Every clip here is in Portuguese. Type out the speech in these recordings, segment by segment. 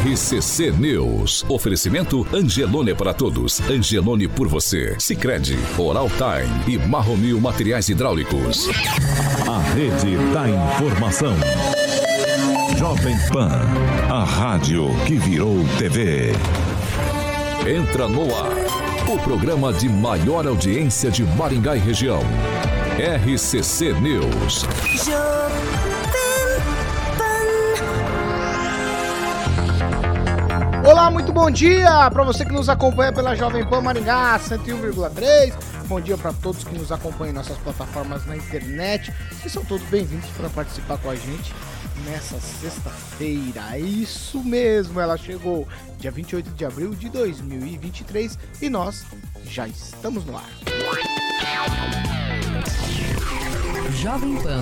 RCC News. Oferecimento Angelone para todos. Angelone por você. Sicredi, Oral Time e Marromil Materiais Hidráulicos. A rede da informação. Jovem Pan, a rádio que virou TV. Entra no ar. O programa de maior audiência de Maringá e região. RCC News. Olá, muito bom dia para você que nos acompanha pela Jovem Pan Maringá 101,3. Bom dia para todos que nos acompanham em nossas plataformas na internet. E são todos bem-vindos para participar com a gente nessa sexta-feira. Isso mesmo, ela chegou dia 28 de abril de 2023 e nós já estamos no ar. Jovem Pan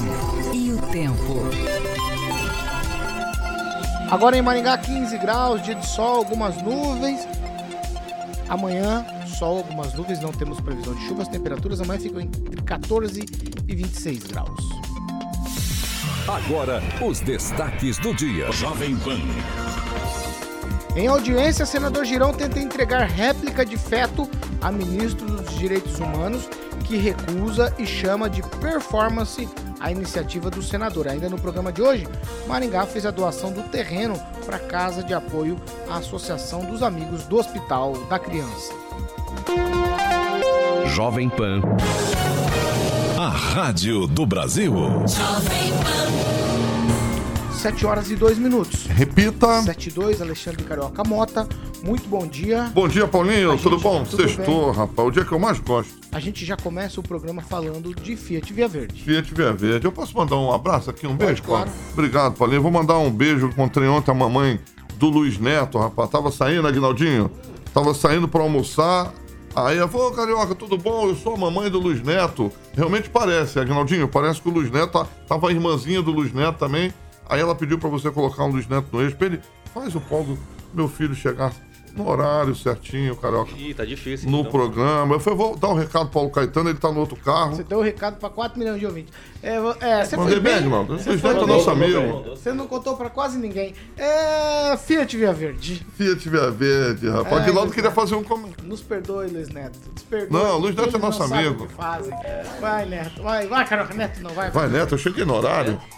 e o tempo. Agora em Maringá, 15 graus, dia de sol, algumas nuvens. Amanhã, sol, algumas nuvens, não temos previsão de chuva. As temperaturas amanhã ficam entre 14 e 26 graus. Agora, os destaques do dia. Jovem Pan. Em audiência, senador Girão tenta entregar réplica de feto a ministro dos Direitos Humanos, que recusa e chama de performance a iniciativa do senador. Ainda no programa de hoje, Maringá fez a doação do terreno para a Casa de Apoio à Associação dos Amigos do Hospital da Criança. Jovem Pan. A rádio do Brasil. 7 horas e 2 minutos. Repita. 7 e 2, Alexandre Carioca Mota. Muito bom dia. Bom dia, Paulinho. A Tudo gente- bom? tudo Sextou, bem. rapaz. O dia que eu mais gosto. A gente já começa o programa falando de Fiat Via Verde. Fiat Via Verde. Eu posso mandar um abraço aqui, um beijo, claro. Obrigado, Paulinho. Vou mandar um beijo. Encontrei ontem a mamãe do Luiz Neto, rapaz. Tava saindo, Aguinaldinho. Tava saindo pra almoçar. Aí eu falei, Carioca, tudo bom? Eu sou a mamãe do Luiz Neto. Realmente parece, Aguinaldinho. Parece que o Luiz Neto, tá- tava a irmãzinha do Luiz Neto também. Aí ela pediu pra você colocar um Luiz Neto no eixo. Pra ele, faz o Paulo, meu filho, chegar no horário certinho, Carioca. Ih, tá difícil. no então. programa. Eu falei, vou dar um recado pro Paulo Caetano, ele tá no outro carro. Você deu o recado para 4 milhões de ouvintes. É, é, você Mandei foi bem, bem, irmão. Você Luiz foi é nosso amigo. Você não contou para quase ninguém. É Fiat Via Verde. Fiat Via Verde, rapaz. Aguinaldo Luiz queria fazer um comentário. Nos perdoe, Luiz Neto. Nos perdoe. Não, Luiz Neto é nosso amigo. o que fazem. Vai, Neto. Vai, vai, Carioca. Neto não, vai. Vai, Neto, eu cheguei no horário. É.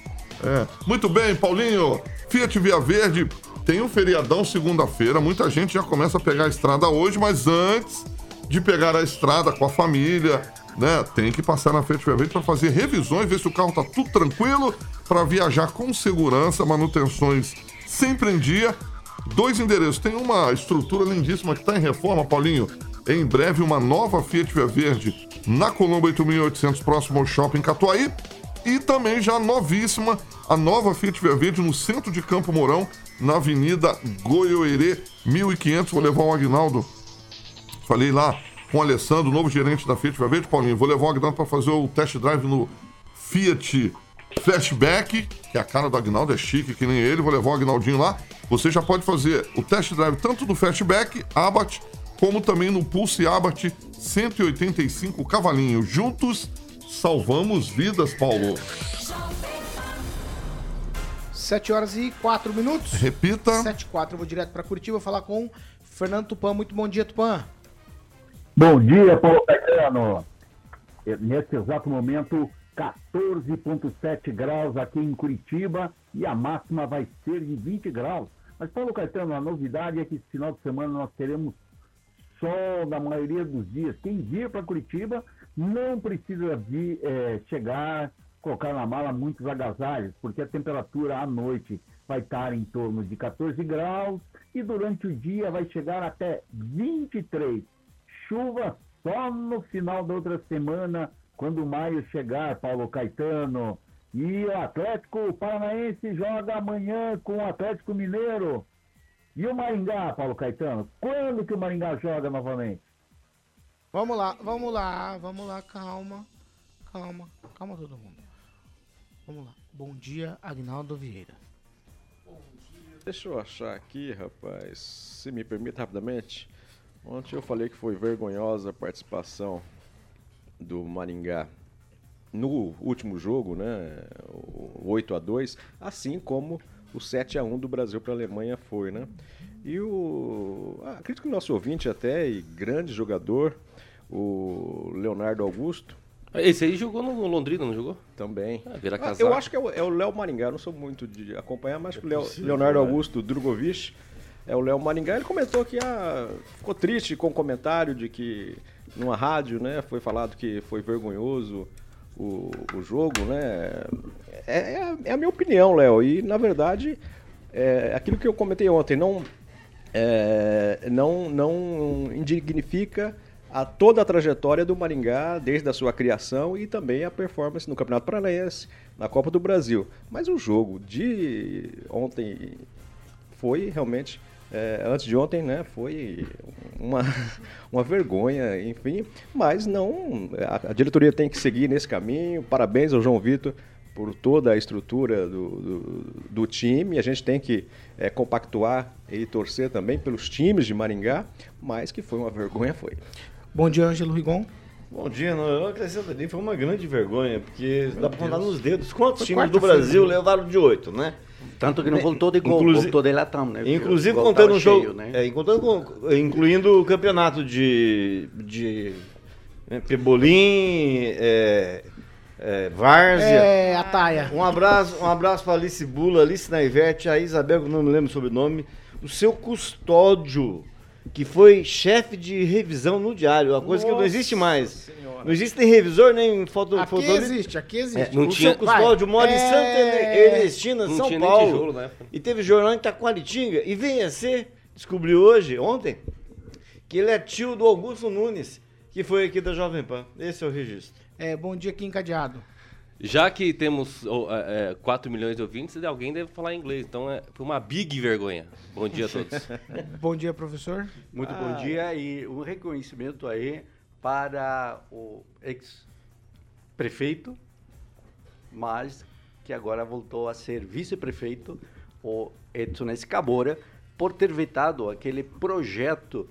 Muito bem, Paulinho. Fiat Via Verde tem um feriadão segunda-feira. Muita gente já começa a pegar a estrada hoje, mas antes de pegar a estrada com a família, né, tem que passar na Fiat Via Verde para fazer revisões, ver se o carro tá tudo tranquilo, para viajar com segurança, manutenções sempre em dia. Dois endereços. Tem uma estrutura lindíssima que está em reforma, Paulinho. Em breve, uma nova Fiat Via Verde na Colombo 8800, próximo ao Shopping Catuaí. E também já novíssima, a nova Fiat Via Verde no centro de Campo Mourão, na Avenida Goiôerê 1500. Vou levar o Agnaldo. Falei lá com o Alessandro, novo gerente da Fiat Via Verde. Paulinho, vou levar o Agnaldo para fazer o test drive no Fiat Flashback, que a cara do Agnaldo, é chique que nem ele. Vou levar o Agnaldinho lá. Você já pode fazer o test drive tanto no Fastback, Abarth, como também no Pulse Abarth 185 cavalinhos. Juntos salvamos vidas, Paulo. 7 horas e 4 minutos. Repita. 7 e 4. Eu vou direto para Curitiba falar com Fernando Tupan. Muito bom dia, Tupan. Bom dia, Paulo Caetano. É, Nesse exato momento, 14,7 graus aqui em Curitiba e a máxima vai ser de 20 graus. Mas, Paulo Caetano, a novidade é que esse final de semana nós teremos sol na maioria dos dias. Quem vir para Curitiba não precisa vir, é, chegar, colocar na mala muitos agasalhos, porque a temperatura à noite vai estar em torno de 14 graus e durante o dia vai chegar até 23. Chuva só no final da outra semana, quando maio chegar, Paulo Caetano. E o Atlético Paranaense joga amanhã com o Atlético Mineiro. E o Maringá, Paulo Caetano? Quando que o Maringá joga novamente? Vamos lá, vamos lá, vamos lá, calma. Calma, calma todo mundo. Vamos lá. Bom dia, Agnaldo Vieira. Deixa eu achar aqui, rapaz. Se me permite rapidamente. Ontem eu falei que foi vergonhosa a participação do Maringá no último jogo, né? O 8 a 2 assim como o 7 a 1 do Brasil para a Alemanha foi, né? E o. acredito que o nosso ouvinte até, e grande jogador, o Leonardo Augusto, Esse aí jogou no Londrina, não jogou? também. Ah, vira Ah, eu acho que é o é o Léo Maringá, eu não sou muito de acompanhar, mas que o Léo- Leonardo Augusto Drogovic é o Léo Maringá. Ele comentou que ah, ficou triste com o comentário de que numa rádio, né, foi falado que foi vergonhoso o, o jogo, né? É, é a- é a minha opinião, Léo. E na verdade, é aquilo que eu comentei ontem, não é, não, não indignifica a toda a trajetória do Maringá, desde a sua criação e também a performance no Campeonato Paranaense, na Copa do Brasil. Mas o jogo de ontem foi realmente, é, antes de ontem, né, foi uma, uma vergonha, enfim. Mas não, a, diretoria tem que seguir nesse caminho. Parabéns ao João Vitor por toda a estrutura do, do, do time. A gente tem que é, compactuar e torcer também pelos times de Maringá, mas que foi uma vergonha, foi. Bom dia, Ângelo Rigon. Bom dia, não, eu acrescento ali, foi uma grande vergonha, porque dá pra contar nos dedos. Quantos Foi times do Brasil né? levaram de oito, né? Tanto que não voltou de gol, Inclusi- voltou de latão, né? Porque Inclusive contando um jogo, cheio, né? é, contando com- incluindo o campeonato de, de né, Pebolim, é, é, Várzea. É, a Taia. Um abraço, um abraço para Alice Bula, Alice Naivete, a Isabel, que eu não me lembro o sobrenome, o seu custódio, que foi chefe de revisão no diário, uma coisa que não existe mais. Não existe nem revisor, nem foto, Aqui foto existe, aqui existe. não o tinha- seu custódio Vai. mora em É. Santa Ernestina, Não São tinha nem Paulo. tijolo na época. E teve jornal em Taquaritinga. E venha ser, descobri hoje, ontem, que ele é tio do Augusto Nunes, que foi aqui da Jovem Pan. Esse é o registro. É, bom dia aqui encadeado. Já que temos oh, é, é, 4 milhões de ouvintes, alguém deve falar inglês. Então é, foi uma big vergonha. Bom dia a todos. Bom dia, professor. Muito bom dia e um reconhecimento aí para o ex-prefeito, mas que agora voltou a ser vice-prefeito, o Edson Escabora, por ter vetado aquele projeto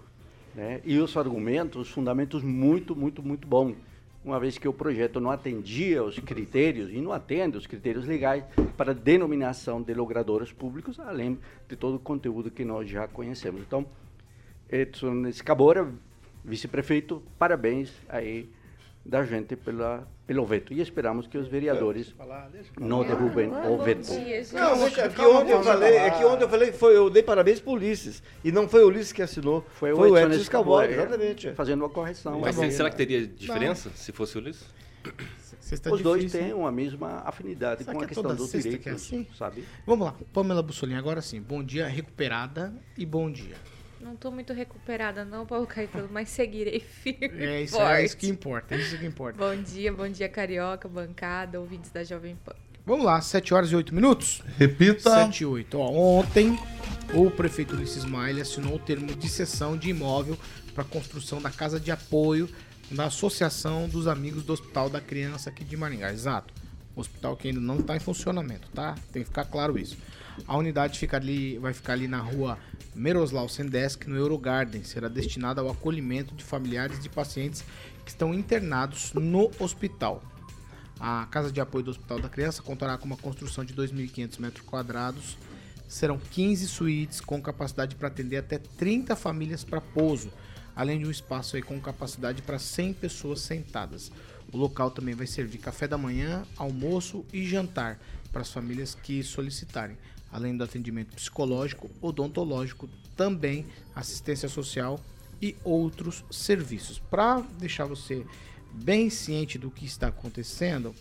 né, e os argumentos, os fundamentos muito, muito, muito bons. Uma vez que o projeto não atendia os critérios, e não atende os critérios legais para denominação de logradouros públicos, além de todo o conteúdo que nós já conhecemos. Então, Edson Escabora, vice-prefeito, parabéns aí da gente pela, pelo veto. E esperamos que os vereadores não derrubem o veto. Não, deixa, é que ontem eu falei, é que ontem eu falei que foi, eu dei parabéns pro Ulisses. E não foi o Ulisses que assinou, foi, o Edson Escabora, exatamente. é. Fazendo uma correção. Mas será que teria diferença se fosse o Ulisses? Sexta Os dois difícil, têm hein? uma mesma afinidade Será com que a é questão toda dos sexta que é direitos, assim? sabe? Vamos lá, Pamela Bussolini, agora sim. Bom dia, recuperada e bom dia. Não tô muito recuperada não, Paulo Caetano, mas seguirei firme É isso, forte. é isso que importa, é isso que importa. Bom dia, bom dia, Carioca, bancada, ouvintes da Jovem Pan. Vamos lá, 7 horas e 8 minutos? Repita. 7 e 8. Ó, ontem, o prefeito Ulisses Maia assinou o termo de cessão de imóvel para construção da casa de apoio da Associação dos Amigos do Hospital da Criança aqui de Maringá. Exato. Hospital que ainda não está em funcionamento, tá? Tem que ficar claro isso. A unidade fica ali, vai ficar ali na rua Meroslau Sendesk, no Eurogarden. Será destinada ao acolhimento de familiares de pacientes que estão internados no hospital. A Casa de Apoio do Hospital da Criança contará com uma construção de 2.500 metros quadrados. Serão 15 suítes com capacidade para atender até 30 famílias para pouso, além de um espaço aí com capacidade para 100 pessoas sentadas. O local também vai servir café da manhã, almoço e jantar para as famílias que solicitarem, além do atendimento psicológico, odontológico, também assistência social e outros serviços. Para deixar você bem ciente do que está acontecendo,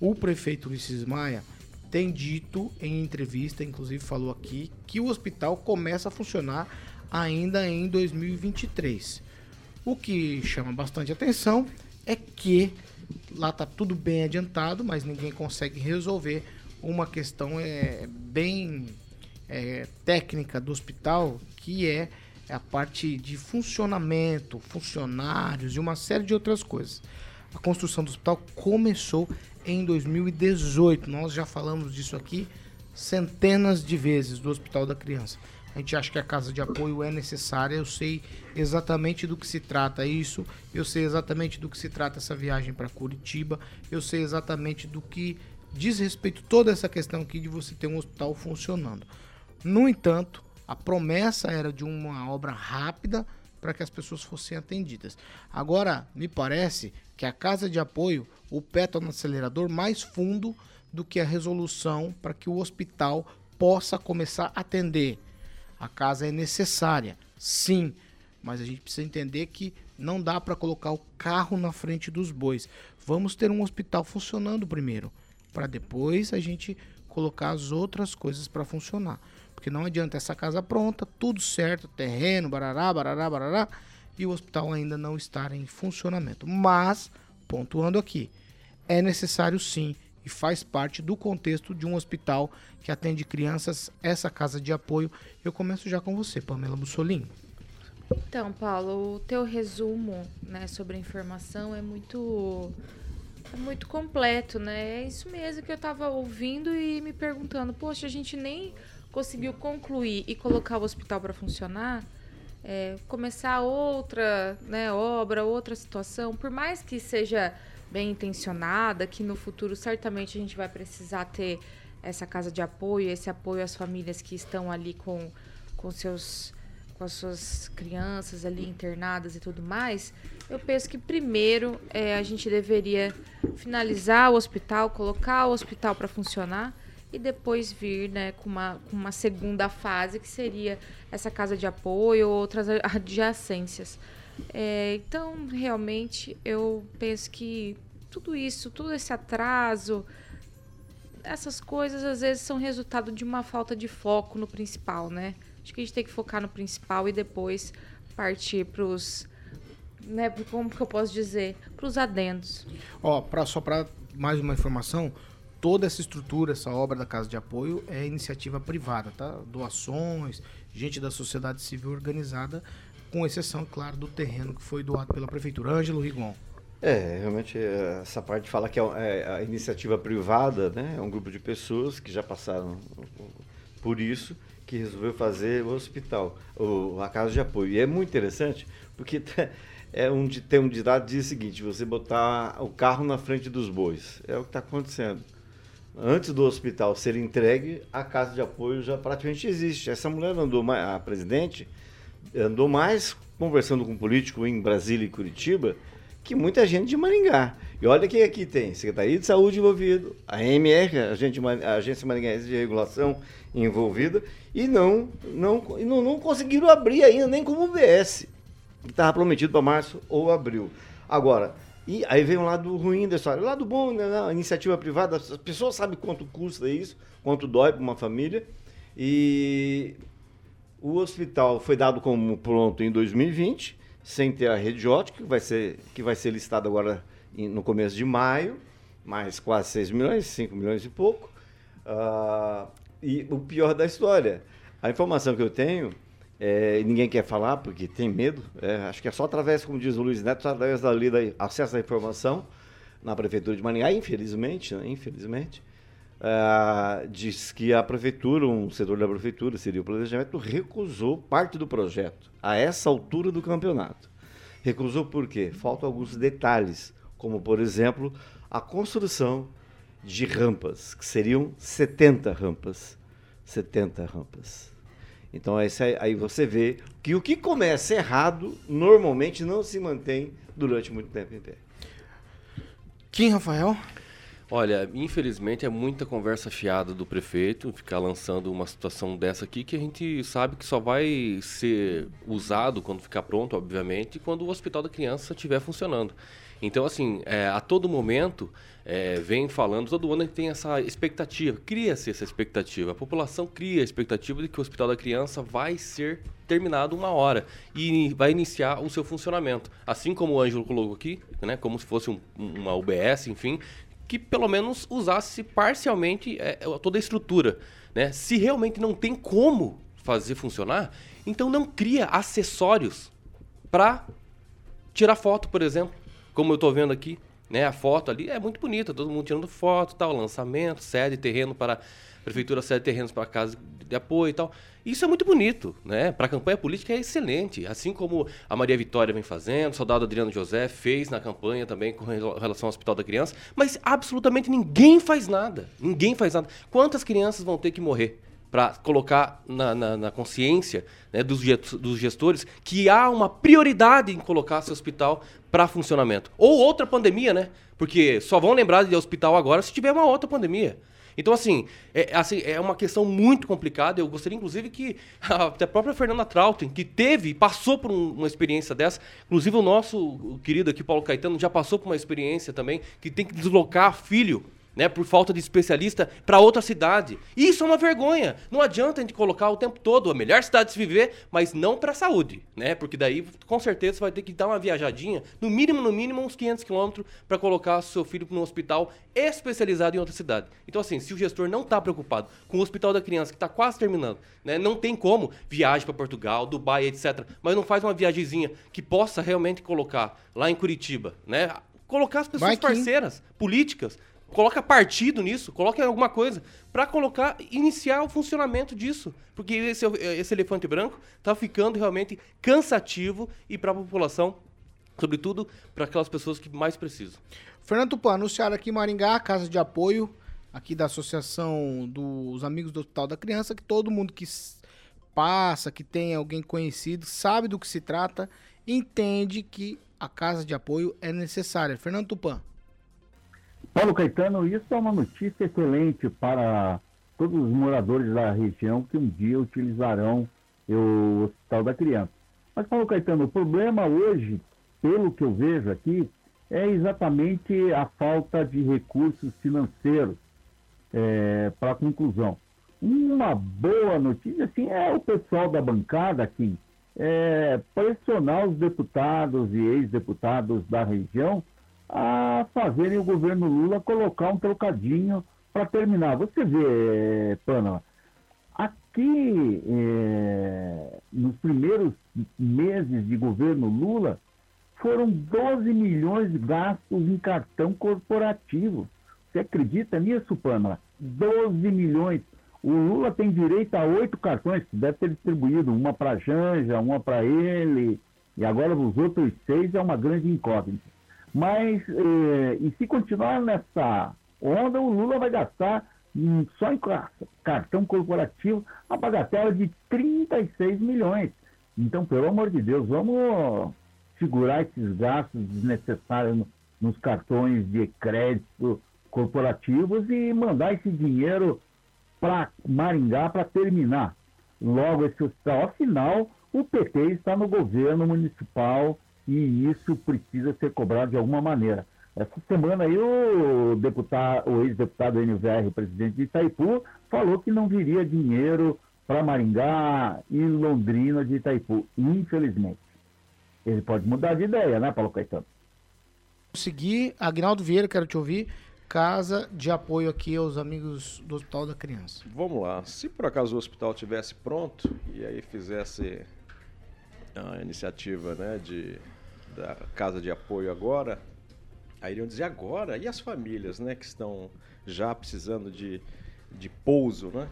o prefeito Ulisses Maia tem dito em entrevista, inclusive falou aqui, que o hospital começa a funcionar ainda em 2023. O que chama bastante atenção é que lá tá tudo bem adiantado, mas ninguém consegue resolver uma questão é, bem é, técnica do hospital, que é a parte de funcionamento, funcionários e uma série de outras coisas. A construção do hospital começou em 2018. Nós já falamos disso aqui centenas de vezes do Hospital da Criança. A gente acha que a casa de apoio é necessária. Eu sei exatamente do que se trata isso. Eu sei exatamente do que se trata essa viagem para Curitiba. Eu sei exatamente do que diz respeito a toda essa questão aqui de você ter um hospital funcionando. No entanto, a promessa era de uma obra rápida para que as pessoas fossem atendidas. Agora, me parece que a casa de apoio, o pé está no acelerador mais fundo do que a resolução para que o hospital possa começar a atender. A casa é necessária, sim, mas a gente precisa entender que não dá para colocar o carro na frente dos bois. Vamos ter um hospital funcionando primeiro, para depois a gente colocar as outras coisas para funcionar. Porque não adianta essa casa pronta, tudo certo, terreno, barará, barará, barará, e o hospital ainda não estar em funcionamento. Mas, pontuando aqui, é necessário sim e faz parte do contexto de um hospital que atende crianças, essa casa de apoio. Eu começo já com você, Pamela Mussolini. Então, Paulo, o teu resumo né, sobre a informação é muito é muito completo, né? É isso mesmo que eu estava ouvindo e me perguntando, poxa, a gente nem conseguiu concluir e colocar o hospital para funcionar, é, começar outra né, obra, outra situação, por mais que seja bem intencionada, que no futuro certamente a gente vai precisar ter essa casa de apoio, esse apoio às famílias que estão ali com, com seus com as suas crianças ali internadas e tudo mais, eu penso que primeiro é, a gente deveria finalizar o hospital, colocar o hospital para funcionar e depois vir né, com, uma, com uma segunda fase, que seria essa casa de apoio ou outras adjacências. É, então, realmente, eu penso que tudo isso, todo esse atraso, essas coisas às vezes são resultado de uma falta de foco no principal, né? Acho que a gente tem que focar no principal e depois partir para os né, como que eu posso dizer, para os adendos. Ó, pra, só para mais uma informação, toda essa estrutura, essa obra da Casa de Apoio é iniciativa privada, tá? Doações, gente da sociedade civil organizada, com exceção, claro, do terreno que foi doado pela prefeitura. Ângelo Rigon. É, realmente essa parte fala que é, é a iniciativa privada, né? É um grupo de pessoas que já passaram por isso, que resolveu fazer o hospital, o, a casa de apoio. E é muito interessante, porque é um, tem um ditado diz o seguinte, você botar o carro na frente dos bois. É o que está acontecendo antes do hospital ser entregue, a casa de apoio já praticamente existe. Essa mulher andou mais, a presidente andou mais conversando com político em Brasília e Curitiba que muita gente de Maringá. E olha que aqui tem Secretaria de Saúde envolvido, a MR, a Agência Maringaense de Regulação envolvida, e não, não, não, não conseguiram abrir ainda, nem como UBS, que estava prometido para março ou abril. Agora, e aí vem um lado ruim da história. O lado bom, né, a iniciativa privada, as pessoas sabem quanto custa isso, quanto dói para uma família. E o hospital foi dado como pronto em 2020, sem ter a rede ótica, que vai ser, que vai ser listado agora no começo de maio, mais quase 6 milhões, 5 milhões e pouco. Uh, e o pior da história, a informação que eu tenho é, ninguém quer falar porque tem medo. É, acho que é só através, como diz o Luiz Neto, através da lei acesso à informação na prefeitura de Maringá, infelizmente, né, infelizmente, é, diz que a prefeitura, um setor da prefeitura, seria o planejamento, recusou parte do projeto a essa altura do campeonato. Recusou por quê? Faltam alguns detalhes, como por exemplo a construção de rampas, que seriam 70 rampas. 70 rampas. Então aí, aí você vê que o que começa errado normalmente não se mantém durante muito tempo em pé. Kim Rafael? Olha, infelizmente é muita conversa fiada do prefeito ficar lançando uma situação dessa aqui que a gente sabe que só vai ser usado quando ficar pronto, obviamente, quando o hospital da criança estiver funcionando. Então, assim, é, a todo momento é, vem falando, todo ano tem essa expectativa, cria-se essa expectativa. A população cria a expectativa de que o Hospital da Criança vai ser terminado uma hora e vai iniciar o seu funcionamento. Assim como o Ângelo colocou aqui, né, como se fosse um, uma UBS, enfim, que pelo menos usasse parcialmente é, toda a estrutura. Né? Se realmente não tem como fazer funcionar, então não cria acessórios para tirar foto, por exemplo como eu estou vendo aqui, Né? A foto ali é muito bonita, todo mundo tirando foto, tal, lançamento, sede, terreno para prefeitura cede terrenos para casa de apoio e tal. Isso é muito bonito, né? Para a campanha política é excelente, assim como a Maria Vitória vem fazendo, o soldado Adriano José fez na campanha também com relação ao Hospital da Criança, mas absolutamente ninguém faz nada. Ninguém faz nada. Quantas crianças vão ter que morrer? para colocar na, na, na consciência né, dos, dos gestores que há uma prioridade em colocar esse hospital para funcionamento. Ou outra pandemia, né? Porque só vão lembrar de hospital agora se tiver uma outra pandemia. Então, assim é, assim, é uma questão muito complicada. Eu gostaria, inclusive, que a, a própria Fernanda Trautem, que teve, passou por um, uma experiência dessa, inclusive o nosso querido aqui, Paulo Caetano, já passou por uma experiência também, que tem que deslocar filho né, por falta de especialista, para outra cidade. Isso é uma vergonha. Não adianta a gente colocar o tempo todo a melhor cidade de se viver, mas não para a saúde, né? Porque daí, com certeza, você vai ter que dar uma viajadinha, no mínimo, no mínimo, uns 500 quilômetros, para colocar seu filho no hospital especializado em outra cidade. Então, assim, se o gestor não está preocupado com o hospital da criança, que está quase terminando, né, não tem como viagem para Portugal, Dubai, etc., mas não faz uma viagemzinha que possa realmente colocar lá em Curitiba, né? Colocar as pessoas parceiras, políticas, Coloca partido nisso, coloque alguma coisa para colocar, iniciar o funcionamento disso. Porque esse, esse elefante branco está ficando realmente cansativo e para a população, sobretudo para aquelas pessoas que mais precisam. Fernando Tupan, anunciaram aqui em Maringá, casa de apoio aqui da Associação dos Amigos do Hospital da Criança, que todo mundo que passa, que tem alguém conhecido, sabe do que se trata, entende que a casa de apoio é necessária. Fernando Tupan. Paulo Caetano, isso é uma notícia excelente para todos os moradores da região que um dia utilizarão o Hospital da Criança. Mas, Paulo Caetano, o problema hoje, pelo que eu vejo aqui, é exatamente a falta de recursos financeiros é, para a conclusão. Uma boa notícia, assim, é o pessoal da bancada aqui é, pressionar os deputados e ex-deputados da região a fazerem o governo Lula colocar um trocadinho para terminar. Você vê, Pana, aqui é, nos primeiros meses de governo Lula foram 12 milhões gastos em cartão corporativo. Você acredita nisso, Pana? 12 milhões. O Lula tem direito a oito cartões, deve ter distribuído uma para Janja, uma para ele, e agora os outros seis é uma grande incógnita. Mas, eh, e se continuar nessa onda, o Lula vai gastar hum, só em cartão corporativo a bagatela de 36 milhões. Então, pelo amor de Deus, vamos segurar esses gastos desnecessários no, nos cartões de crédito corporativos e mandar esse dinheiro para Maringá para terminar logo esse hospital. Afinal, o PT está no governo municipal e isso precisa ser cobrado de alguma maneira. Essa semana aí o deputado, o ex-deputado NVR, presidente de Itaipu, falou que não viria dinheiro para Maringá e Londrina de Itaipu, infelizmente. Ele pode mudar de ideia, né, Paulo Caetano? Seguir, Agnaldo Vieira, quero te ouvir. Casa de apoio aqui aos amigos do Hospital da Criança. Vamos lá. Se por acaso o hospital tivesse pronto e aí fizesse a iniciativa né, de da casa de apoio agora, aí iriam dizer agora, e as famílias, né, que estão já precisando de, de pouso, né?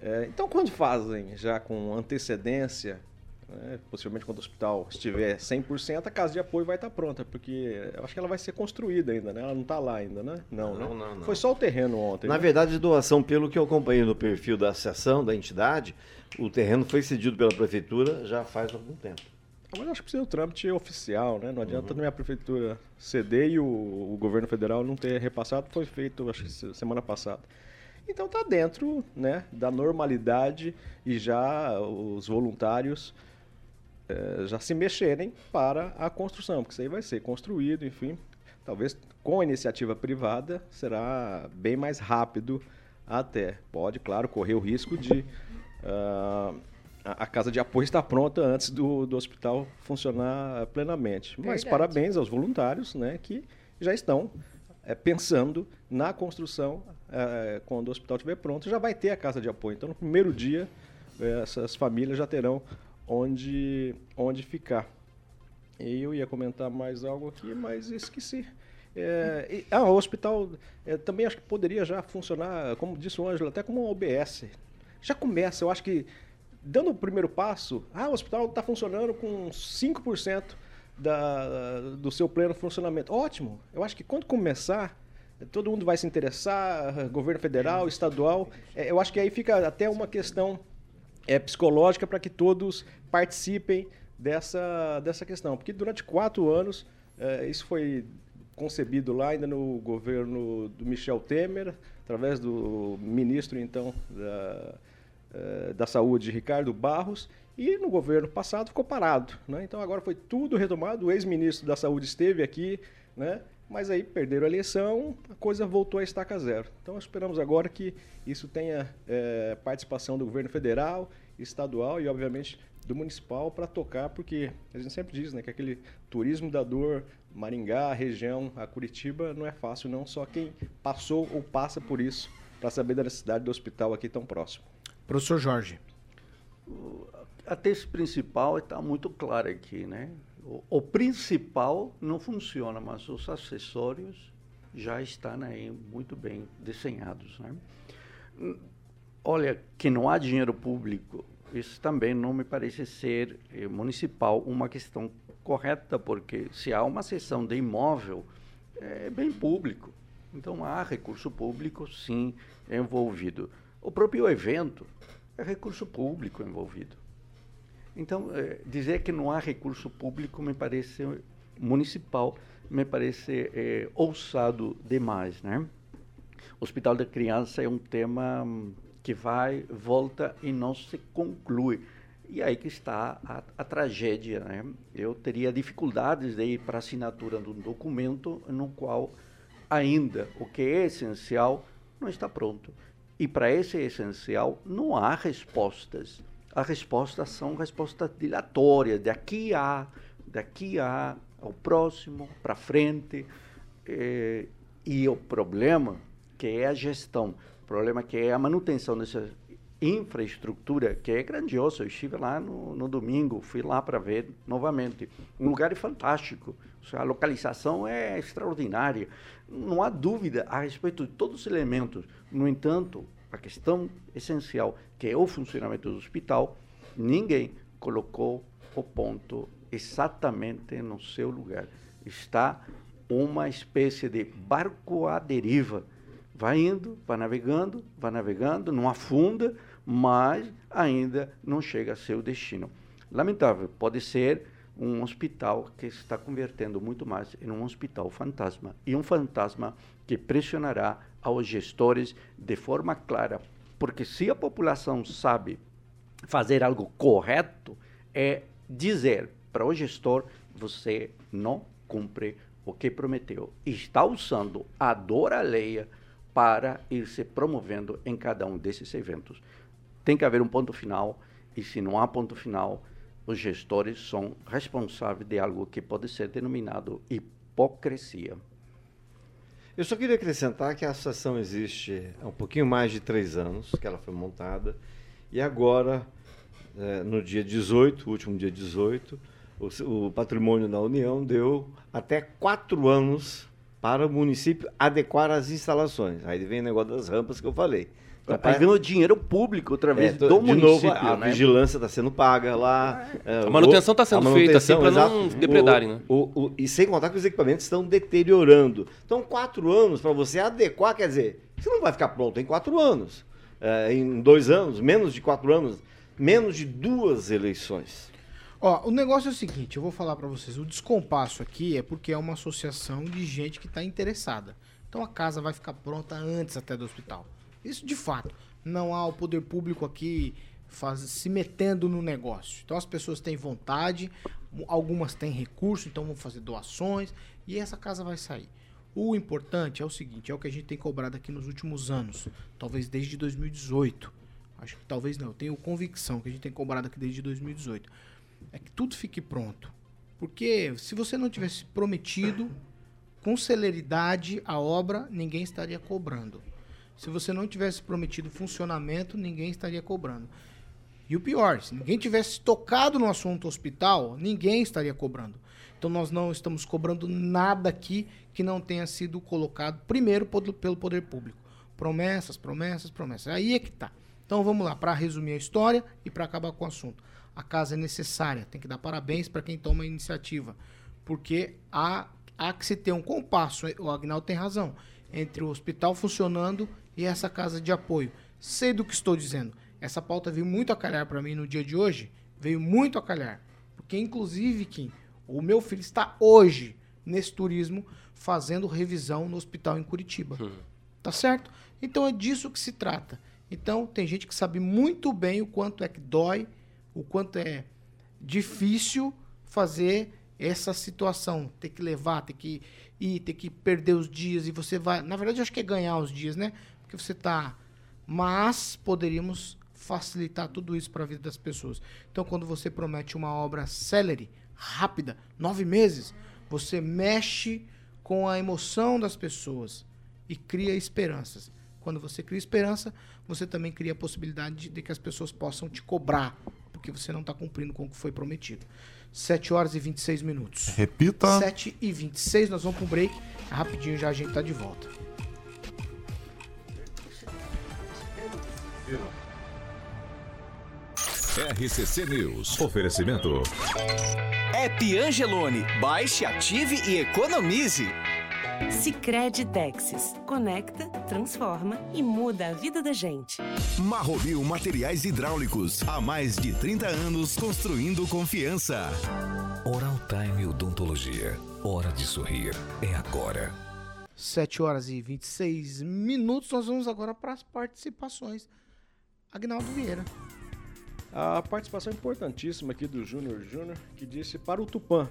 É, então, quando fazem já com antecedência, né, possivelmente quando o hospital estiver 100%, a casa de apoio vai estar pronta, porque eu acho que ela vai ser construída ainda, né? Ela não está lá ainda, né? Não, não, né? não, não, Foi só o terreno ontem. Na né? verdade, doação, pelo que eu acompanhei no perfil da associação, da entidade, o terreno foi cedido pela prefeitura já faz algum tempo. Mas acho que precisa o trâmite oficial, né? Não adianta uhum. a minha prefeitura ceder e o, o, governo federal não ter repassado. Foi feito, acho que semana passada. Então está dentro né, da normalidade e já os voluntários é, já se mexerem para a construção, porque isso aí vai ser construído, enfim. Talvez com a iniciativa privada será bem mais rápido até. Pode, claro, correr o risco de... Uh, a, casa de apoio está pronta antes do, do hospital funcionar plenamente. Mas Verdade. parabéns aos voluntários né, que já estão é, pensando na construção é, quando o hospital estiver pronto, já vai ter a casa de apoio. Então, no primeiro dia, é, essas famílias já terão onde, onde ficar. E eu ia comentar mais algo aqui, mas esqueci. É, e, ah, o hospital é, também acho que poderia já funcionar, como disse o Ângelo, até como um OBS. Já começa, eu acho que dando o primeiro passo, ah, o hospital está funcionando com 5% da, do seu pleno funcionamento. Ótimo, eu acho que quando começar, todo mundo vai se interessar, governo federal, estadual, é, eu acho que aí fica até uma questão é, psicológica para que todos participem dessa, dessa questão. Porque durante quatro anos, é, isso foi concebido lá ainda no governo do Michel Temer, através do ministro, então, da, é, da Saúde, Ricardo Barros, e no governo passado ficou parado. Né? Então agora foi tudo retomado, o ex-ministro da Saúde esteve aqui, né? mas aí perderam a eleição, a coisa voltou a estaca zero. Então esperamos agora que isso tenha é, participação do governo federal, estadual e, obviamente, do municipal para tocar, porque a gente sempre diz né, que aquele turismo da dor, Maringá, a região, a Curitiba, não é fácil, não. Só quem passou ou passa por isso para saber da necessidade do hospital aqui tão próximo. Professor Jorge. A tese principal está muito clara aqui, né? O, o, principal não funciona, mas os acessórios já estão aí muito bem desenhados, né? Olha, que não há dinheiro público, isso também não me parece ser eh, municipal uma questão correta, porque se há uma sessão de imóvel, é bem público. Então há recurso público, sim, envolvido. O próprio evento é recurso público envolvido. Então, é, dizer que não há recurso público me parece municipal, me parece é, ousado demais, né? Hospital da Criança é um tema que vai, volta e não se conclui. E aí que está a, a tragédia. Né? Eu teria dificuldades de ir para a assinatura de um documento no qual ainda o que é essencial não está pronto. E para esse essencial não há respostas. As respostas são respostas dilatórias, daqui a, daqui a, ao próximo, para frente. Eh, e o problema que é a gestão o problema é que é a manutenção dessa infraestrutura, que é grandiosa. Eu estive lá no, no domingo, fui lá para ver novamente. Um lugar fantástico. A localização é extraordinária. Não há dúvida a respeito de todos os elementos. No entanto, a questão essencial, que é o funcionamento do hospital, ninguém colocou o ponto exatamente no seu lugar. Está uma espécie de barco à deriva Vai indo, vai navegando, vai navegando, não afunda, mas ainda não chega a seu destino. Lamentável, pode ser um hospital que está convertendo muito mais em um hospital fantasma e um fantasma que pressionará aos gestores de forma clara, porque se a população sabe fazer algo correto, é dizer para o gestor: você não cumpre o que prometeu. Está usando a dor alheia para ir se promovendo em cada um desses eventos. Tem que haver um ponto final, e se não há ponto final, os gestores são responsáveis de algo que pode ser denominado hipocrisia. Eu só queria acrescentar que a associação existe há um pouquinho mais de três anos, que ela foi montada, e agora, é, no dia 18, último dia 18, o, o Patrimônio da União deu até quatro anos para o município adequar as instalações. Aí vem o negócio das rampas que eu falei. Então, Aí vem o dinheiro público outra vez é, do de município. Novo, a né? vigilância está sendo paga lá. É, a manutenção está sendo feita assim para não depredarem. Né? O, o, e sem contar que os equipamentos estão deteriorando. Então, quatro anos para você adequar, quer dizer, você não vai ficar pronto em quatro anos. É, em dois anos, menos de quatro anos, menos de duas eleições. Ó, o negócio é o seguinte, eu vou falar para vocês. O descompasso aqui é porque é uma associação de gente que está interessada. Então a casa vai ficar pronta antes até do hospital. Isso de fato. Não há o poder público aqui faz, se metendo no negócio. Então as pessoas têm vontade, algumas têm recurso, então vão fazer doações e essa casa vai sair. O importante é o seguinte, é o que a gente tem cobrado aqui nos últimos anos, talvez desde 2018. Acho que talvez não, eu tenho convicção que a gente tem cobrado aqui desde 2018 é que tudo fique pronto. Porque se você não tivesse prometido com celeridade a obra, ninguém estaria cobrando. Se você não tivesse prometido funcionamento, ninguém estaria cobrando. E o pior, se ninguém tivesse tocado no assunto hospital, ninguém estaria cobrando. Então nós não estamos cobrando nada aqui que não tenha sido colocado primeiro pelo poder público. Promessas, promessas, promessas. Aí é que tá. Então vamos lá, para resumir a história e para acabar com o assunto. A casa é necessária, tem que dar parabéns para quem toma a iniciativa, porque há, há que se ter um compasso, o Agnaldo tem razão, entre o hospital funcionando e essa casa de apoio. Sei do que estou dizendo. Essa pauta veio muito a calhar para mim no dia de hoje, veio muito a calhar. Porque, inclusive, Kim, o meu filho está hoje nesse turismo fazendo revisão no hospital em Curitiba. Tá certo? Então é disso que se trata. Então tem gente que sabe muito bem o quanto é que dói, o quanto é difícil fazer essa situação, ter que levar, ter que ir, ter que perder os dias e você vai, na verdade eu acho que é ganhar os dias, né? Porque você tá, mas poderíamos facilitar tudo isso para a vida das pessoas. Então quando você promete uma obra célere, rápida, nove meses, você mexe com a emoção das pessoas e cria esperanças. Quando você cria esperança, você também cria a possibilidade de, de que as pessoas possam te cobrar, porque você não está cumprindo com o que foi prometido. 7 horas e 26 minutos. Repita. 7 e 26, nós vamos para um break. Rapidinho já a gente tá de volta. RCC News. Oferecimento. App Angelone. Baixe, ative e economize. Sicredi Texas. Conecta, transforma e muda a vida da gente. Marromil Materiais Hidráulicos. Há mais de 30 anos construindo confiança. Oral Time Odontologia. Hora de sorrir. É agora. 7 horas e 26 minutos. Nós vamos agora para as participações. Agnaldo Vieira. A participação importantíssima aqui do Júnior Júnior, que disse para o Tupã.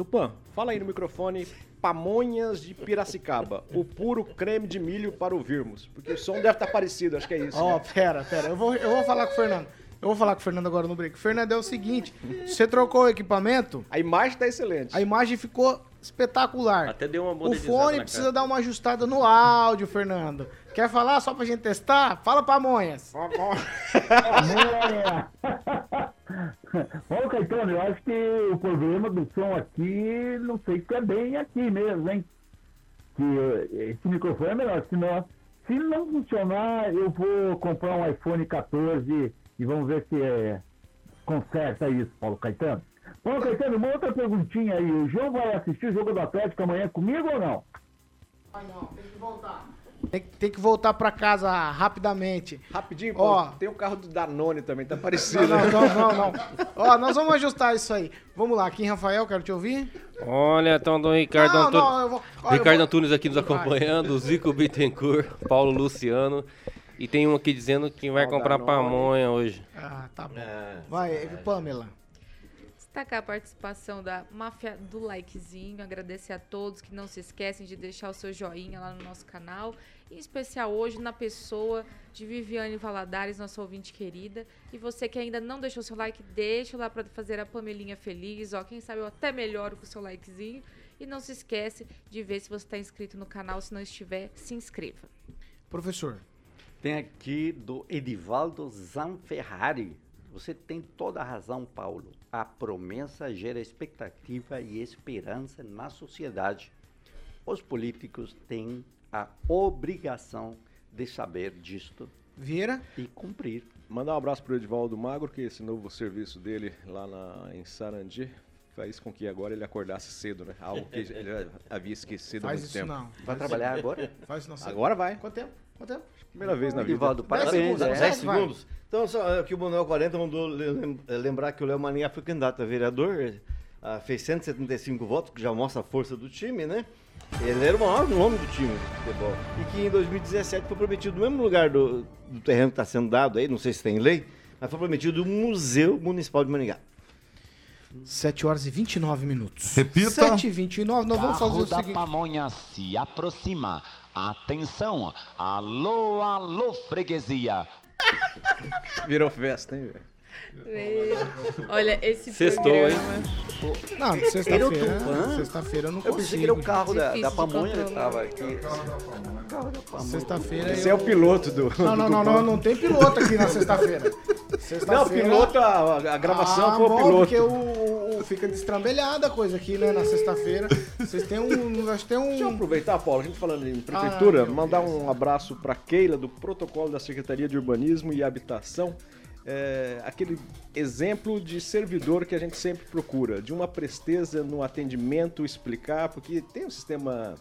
Tupã, fala aí no microfone pamonhas de Piracicaba, o puro creme de milho para ouvirmos. Porque o som deve estar parecido, acho que é isso. Ó, né? pera, pera. Eu vou, eu vou falar com o Fernando. Eu vou falar com o Fernando agora no break. Fernando, é o seguinte: você trocou o equipamento. A imagem tá excelente. A imagem ficou espetacular. Até deu uma O fone na precisa cara. dar uma ajustada no áudio, Fernando. Quer falar só pra gente testar? Fala pamonhas. Ô, Caetano, eu acho que o problema do som aqui, não sei se é bem aqui mesmo, hein? Que eh, esse microfone é melhor. Se não, se não funcionar, eu vou comprar um iPhone 14 e vamos ver se é, conserta isso, Paulo Caetano. Paulo Caetano, uma outra perguntinha aí. O João vai assistir o jogo do Atlético amanhã comigo ou não? Vai não, tem que voltar. Tem, que- tem que voltar pra casa rapidamente. Rapidinho, Ó. pô, tem o carro do Danone também, tá parecido. Não, não, não, não, não. Ó, nós vamos ajustar isso aí. Vamos lá, Kim Rafael, quero te ouvir. Olha, então do Ricardo Não, Antunes. não, eu vou- ó, Ricardo vou- Antunes aqui nos acompanhando, Zico Bittencourt, Paulo Luciano. E tem um aqui dizendo que vai comprar Danone. pamonha hoje. Ah, tá bom. Vai, Pamela. Destacar a participação da máfia do likezinho, agradecer a todos que não se esquecem de deixar o seu joinha lá no nosso canal, em especial hoje na pessoa de Viviane Valadares, nossa ouvinte querida. E você que ainda não deixou seu like, deixa lá para fazer a Pamelinha feliz, ó, quem sabe eu até melhoro com o seu likezinho. E não se esquece de ver se você está inscrito no canal, se não estiver, se inscreva. Professor. Tem aqui do Edivaldo Zanferrari. Você tem toda a razão, Paulo. A promessa gera expectativa e esperança na sociedade. Os políticos têm a obrigação de saber disto Vieira. e cumprir. Mandar um abraço pro Edivaldo Magro, que esse novo serviço dele lá na, em Sarandi faz com que agora ele acordasse cedo, né? Algo que ele havia esquecido há Faz muito isso tempo. não. Vai Faz trabalhar isso não. agora? Faz isso não. Agora vai. Quanto tempo? Quanto tempo? Primeira vez na vida. Edivaldo, parabéns. segundos, é. dez 10 vai. segundos. Então, só aqui o Manuel 40 mandou lem- lembrar que o Léo Maninha foi candidato a vereador, ah, fez 175 votos, que já mostra a força do time, né? Ele era o maior nome do time de futebol. E que em 2017 foi prometido no mesmo lugar do, do terreno que está sendo dado aí, não sei se tem lei, mas foi prometido o Museu Municipal de Maringá. 7 horas e 29 minutos. Repita. 7 e 29, nós vamos fazer Carro o da seguinte. pamonha se aproxima. Atenção! Alô, alô, freguesia! Virou festa, hein, velho? Olha, esse Sextou, programa... Não, Era o sexta-feira. Sexta-feira eu não Eu consigo. pensei que era o carro da, da pamonha que estava aqui. O carro da pamonha. Sexta-feira Esse eu... é o piloto do. Não, não, do não, não, não tem piloto aqui na sexta-feira. Não, o piloto, a, a gravação ah, foi o piloto. porque o, o fica destrambelhada a coisa aqui, né, na sexta-feira. Vocês têm um, acho que tem um... Deixa eu aproveitar, Paulo, a gente falando em prefeitura, Ah, mandar um abraço para Keila, do protocolo da Secretaria de Urbanismo e Habitação. É, aquele exemplo de servidor que a gente sempre procura, de uma presteza no atendimento, explicar, porque tem um sistema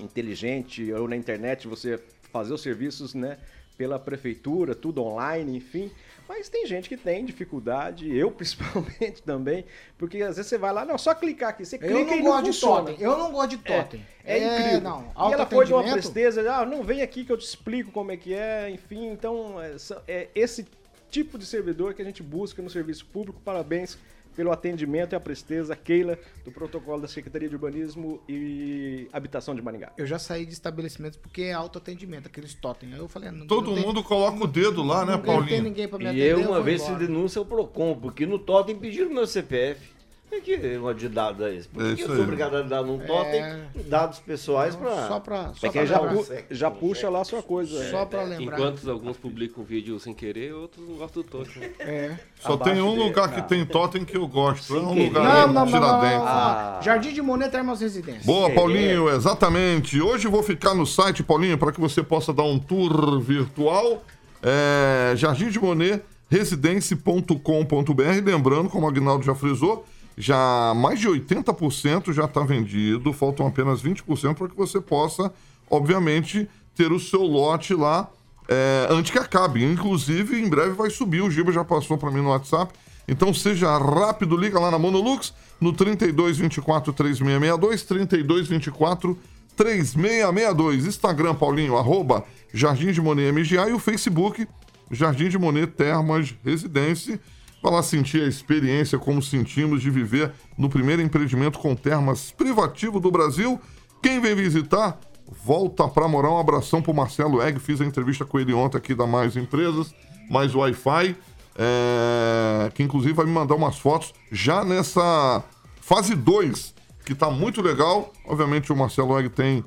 inteligente, ou na internet você fazer os serviços, né, pela prefeitura, tudo online, enfim. Mas tem gente que tem dificuldade, eu principalmente também, porque às vezes você vai lá, não, só clicar aqui, você Eu clica não e gosto não de funciona. totem. Eu não gosto de totem. É, é É, incrível. não, e ela foi de uma presteza, ah, não, vem aqui que eu te explico como é que é, enfim, então é, é esse tipo de servidor que a gente busca no serviço público. Parabéns pelo atendimento e a presteza, Keila, do protocolo da Secretaria de Urbanismo e Habitação de Maringá. Eu já saí de estabelecimentos porque é autoatendimento, aqueles totem. Aí eu falei, ah, não, Todo não tem- mundo coloca o dedo lá, né, não tem Paulinho? ninguém pra me E atender, eu eu uma vou vez embora. fiz denúncia ao Procon, porque no totem pediram meu CPF. É que uma de dado é esse? Por É que isso eu aí. sou obrigado a dar num totem dados pessoais pra... Só pra... É que aí já, pu- já puxa lá a sua coisa. Só é. pra lembrar. Enquanto alguns publicam vídeo sem querer, outros não gostam do né? É. Só tem um lugar que tem totem que eu gosto. É um Não, lugar não, aí, não, não, não, Tiradentes. não. Ah. Jardim de Monet Termas Residência. Boa, Paulinho, exatamente. Hoje eu vou ficar no site, Paulinho, para que você possa dar um tour virtual. É, Jardim de Monet, residência.com.br. Lembrando, como o Agnaldo já frisou, já mais de 80% já está vendido, faltam apenas 20% para que você possa, obviamente, ter o seu lote lá é, antes que acabe. Inclusive, em breve vai subir, o Giba já passou para mim no WhatsApp. Então seja rápido, liga lá na Monolux no 3224 3662, 3224 3662. Instagram, Paulinho, arroba Jardim de Monet MGA e o Facebook Jardim de Monet Termas Residência. Vai lá sentir a experiência, como sentimos de viver no primeiro empreendimento com termas privativo do Brasil. Quem vem visitar, volta pra morar. Um abração pro Marcelo Egg. Fiz a entrevista com ele ontem aqui da Mais Empresas, mais Wi-Fi. é, que inclusive vai me mandar umas fotos já nessa fase 2, que tá muito legal. Obviamente o Marcelo Egg tem,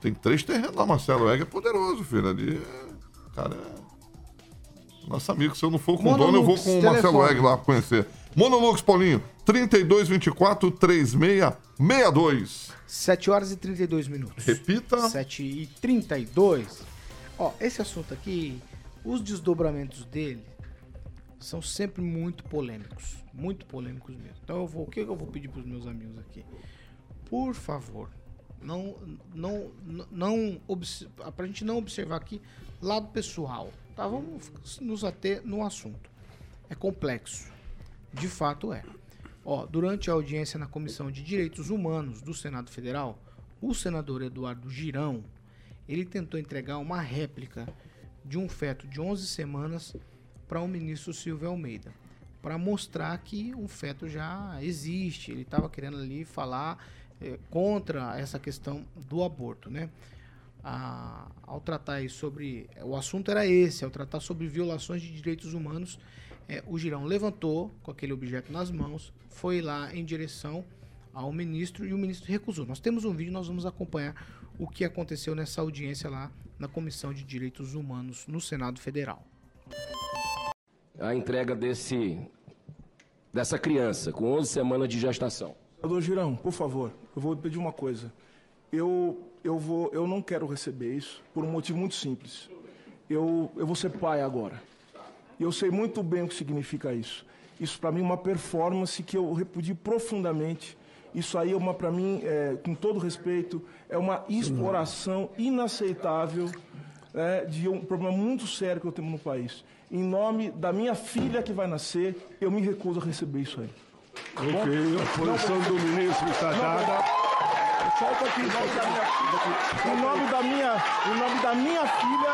tem três terrenos lá. Marcelo Egg é poderoso, filho. Ali, cara, é nosso amigo, se eu não for com o dono, eu vou com o Marcelo. Egg lá conhecer. Monolux, Paulinho, 3224 3662. 7 horas e 32 minutos. Repita. 7 e 32. Ó, esse assunto aqui, os desdobramentos dele são sempre muito polêmicos. Muito polêmicos mesmo. Então eu vou, o que eu vou pedir pros meus amigos aqui? Por favor, não não não obs- pra gente não observar aqui lado pessoal, tá? Vamos nos ater no assunto. É complexo. De fato é. Ó, durante a audiência na Comissão de Direitos Humanos do Senado Federal, o senador Eduardo Girão, ele tentou entregar uma réplica de um feto de 11 semanas para o ministro Silvio Almeida, para mostrar que um feto já existe. Ele estava querendo ali falar eh, contra essa questão do aborto, né? Ah, ao tratar aí sobre. O assunto era esse, ao tratar sobre violações de direitos humanos, eh, o Girão levantou com aquele objeto nas mãos, foi lá em direção ao ministro e o ministro recusou. Nós temos um vídeo, nós vamos acompanhar o que aconteceu nessa audiência lá na Comissão de Direitos Humanos no Senado Federal. a entrega desse dessa criança com 11 semanas de gestação. Senador Girão, por favor, eu vou pedir uma coisa. Eu, eu, vou, eu não quero receber isso por um motivo muito simples. Eu, eu vou ser pai agora. E eu sei muito bem o que significa isso. Isso, para mim, é uma performance que eu repudio profundamente. Isso aí, é uma para mim, é, com todo respeito, é uma exploração inaceitável né, de um problema muito sério que eu tenho no país. Em nome da minha filha que vai nascer, eu me recuso a receber isso aí. Tá? Ok, a posição do ministro está dada. Dar. Só um pouquinho, em nome da minha, em nome da minha, filha,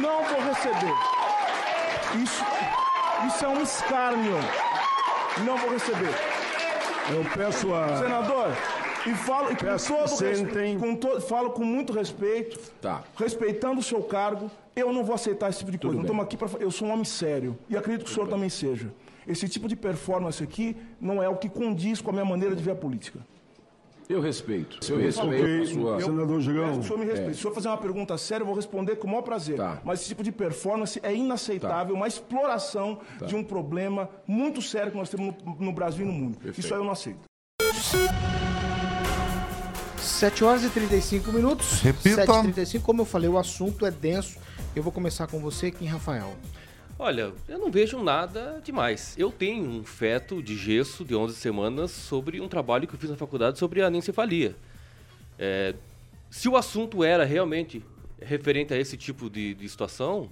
não vou receber. Isso, isso é um escárnio. Não vou receber. Eu peço a. Senador, e falo e com Peço todo respeito, com to- falo com muito respeito, Tá. respeitando o seu cargo, eu não vou aceitar esse tipo de coisa. Não bem. estamos aqui para. Eu sou um homem sério e acredito que o senhor também seja. Esse tipo de performance aqui não é o que condiz com a minha maneira de ver a política. Eu respeito. Eu respeito a sua. eu Senador Girão. que o senhor me respeite. É. Se o senhor fazer uma pergunta séria, eu vou responder com o maior prazer. Tá. Mas esse tipo de performance é inaceitável, uma exploração Tá. de um problema muito sério que nós temos no, no Brasil e no mundo. Perfeito. Isso aí eu não aceito. 7 horas e 35 minutos. Repita. 7 e 35 como eu falei, o assunto é denso. Eu vou começar com você, Kim Rafael. Olha, eu não vejo nada demais. Eu tenho um feto de gesso de 11 semanas sobre um trabalho que eu fiz na faculdade sobre anencefalia. É, se o assunto era realmente referente a esse tipo de, de situação,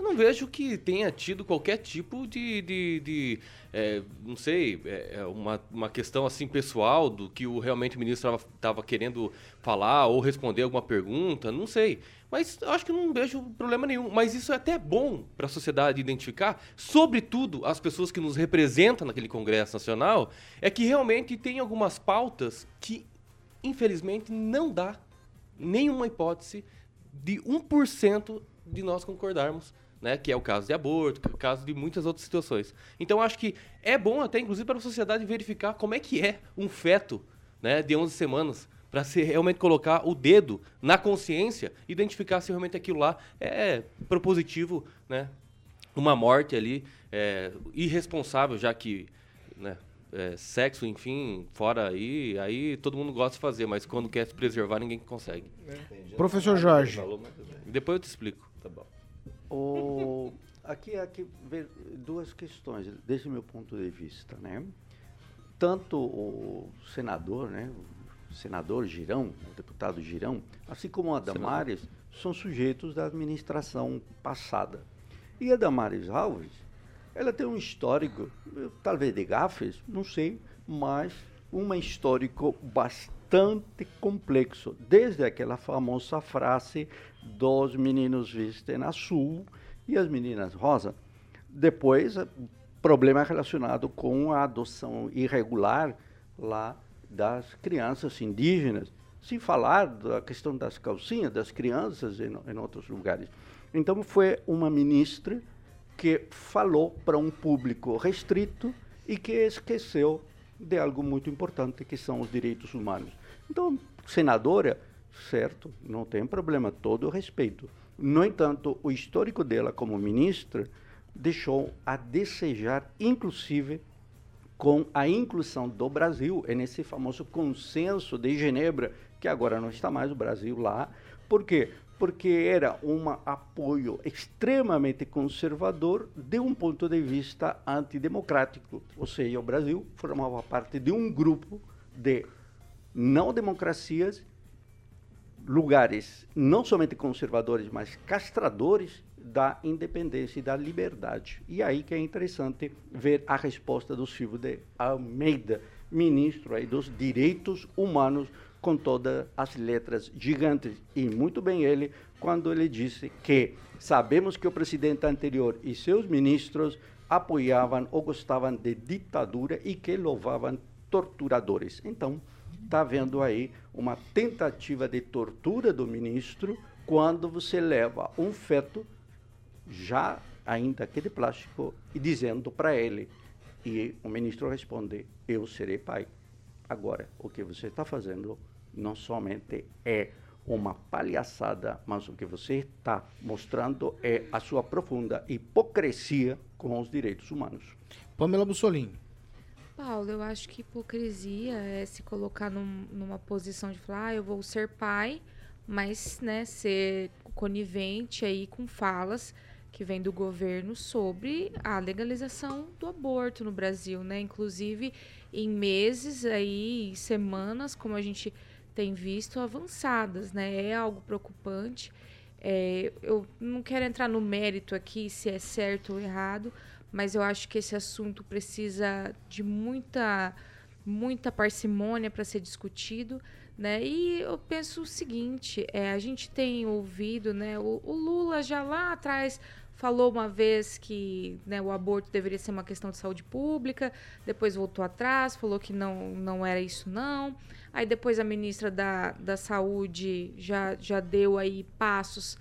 eu não vejo que tenha tido qualquer tipo de, de, de, é, não sei, é, é uma, uma questão assim pessoal do que o realmente o ministro estava querendo falar ou responder alguma pergunta, não sei. Mas acho que não vejo problema nenhum. Mas isso é até bom para a sociedade identificar, sobretudo as pessoas que nos representam naquele Congresso Nacional, é que realmente tem algumas pautas que, infelizmente, não dá nenhuma hipótese de 1% de nós concordarmos, né? Que é o caso de aborto, que é o caso de muitas outras situações. Então acho que é bom até, inclusive, para a sociedade verificar como é que é um feto, né? De 11 semanas, para se realmente colocar o dedo na consciência, identificar se realmente aquilo lá é propositivo, né? Uma morte ali é, irresponsável, já que, né? é, sexo, enfim, fora aí, aí todo mundo gosta de fazer, mas quando quer se preservar, ninguém consegue. Professor Jorge. Depois eu te explico. O, aqui aqui ver duas questões, desde o meu ponto de vista, né? Tanto o senador, né, o senador Girão, o deputado Girão, assim como a Damares, são sujeitos da administração passada. E a Damares Alves, ela tem um histórico, talvez de gafes, não sei, mas um histórico bastante complexo, desde aquela famosa frase dos meninos vestem azul e as meninas rosa. Depois, problema relacionado com a adoção irregular lá das crianças indígenas, sem falar da questão das calcinhas das crianças em, em outros lugares. Então, foi uma ministra que falou para um público restrito e que esqueceu de algo muito importante, que são os direitos humanos. Então, senadora, certo, não tem problema, todo o respeito. No entanto, o histórico dela como ministra deixou a desejar, inclusive com a inclusão do Brasil nesse famoso consenso de Genebra, que agora não está mais o Brasil lá. Por quê? Porque era um apoio extremamente conservador de um ponto de vista antidemocrático. Ou seja, o Brasil formava parte de um grupo de não democracias, lugares não somente conservadores, mas castradores da independência e da liberdade. E aí que é interessante ver a resposta do Silvio de Almeida, ministro aí dos direitos humanos, com todas as letras gigantes. E muito bem ele, quando ele disse que sabemos que o presidente anterior e seus ministros apoiavam ou gostavam de ditadura e que louvavam torturadores. Então, está havendo aí uma tentativa de tortura do ministro quando você leva um feto já ainda que de plástico e dizendo para ele. E o ministro responde eu serei pai. Agora o que você está fazendo não somente é uma palhaçada mas o que você está mostrando é a sua profunda hipocrisia com os direitos humanos. Pamela Bussolini Paulo, eu acho que hipocrisia é se colocar num- numa posição de falar, ah, eu vou ser pai, mas, né, ser conivente aí com falas que vem do governo sobre a legalização do aborto no Brasil, né? Inclusive em meses aí, semanas, como a gente tem visto, avançadas, né? É algo preocupante. É, eu não quero entrar no mérito aqui se é certo ou errado, mas eu acho que esse assunto precisa de muita muita parcimônia para ser discutido, né? E eu penso o seguinte, é, a gente tem ouvido, né? O, o Lula já lá atrás falou uma vez que né, o aborto deveria ser uma questão de saúde pública, depois voltou atrás, falou que não, não era isso não. Aí depois a ministra da, da Saúde já, já deu aí passos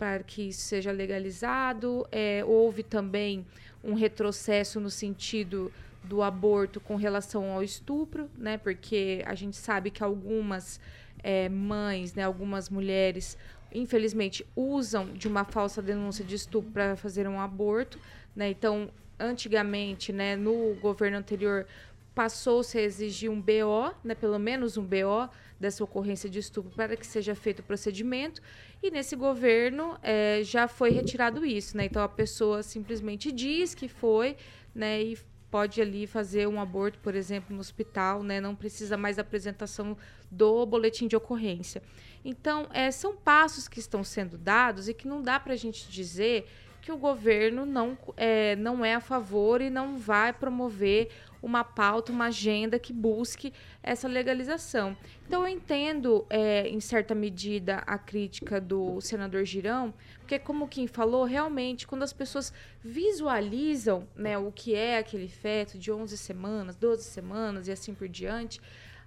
para que isso seja legalizado. É, houve também um retrocesso no sentido do aborto com relação ao estupro, né? Porque a gente sabe que algumas é, mães, né, algumas mulheres, infelizmente, usam de uma falsa denúncia de estupro para fazer um aborto, né? Então, antigamente, né, no governo anterior, passou-se a exigir um BO, né, pelo menos um BO dessa ocorrência de estupro para que seja feito o procedimento. E nesse governo é, já foi retirado isso, né? Então a pessoa simplesmente diz que foi, né? E pode ali fazer um aborto, por exemplo, no hospital, né? Não precisa mais da apresentação do boletim de ocorrência. Então, é, são passos que estão sendo dados e que não dá para a gente dizer que o governo não é, não é a favor e não vai promover uma pauta, uma agenda que busque essa legalização. Então, eu entendo, é, em certa medida, a crítica do senador Girão, porque, como quem falou, realmente, quando as pessoas visualizam né, o que é aquele feto de 11 semanas, 12 semanas e assim por diante,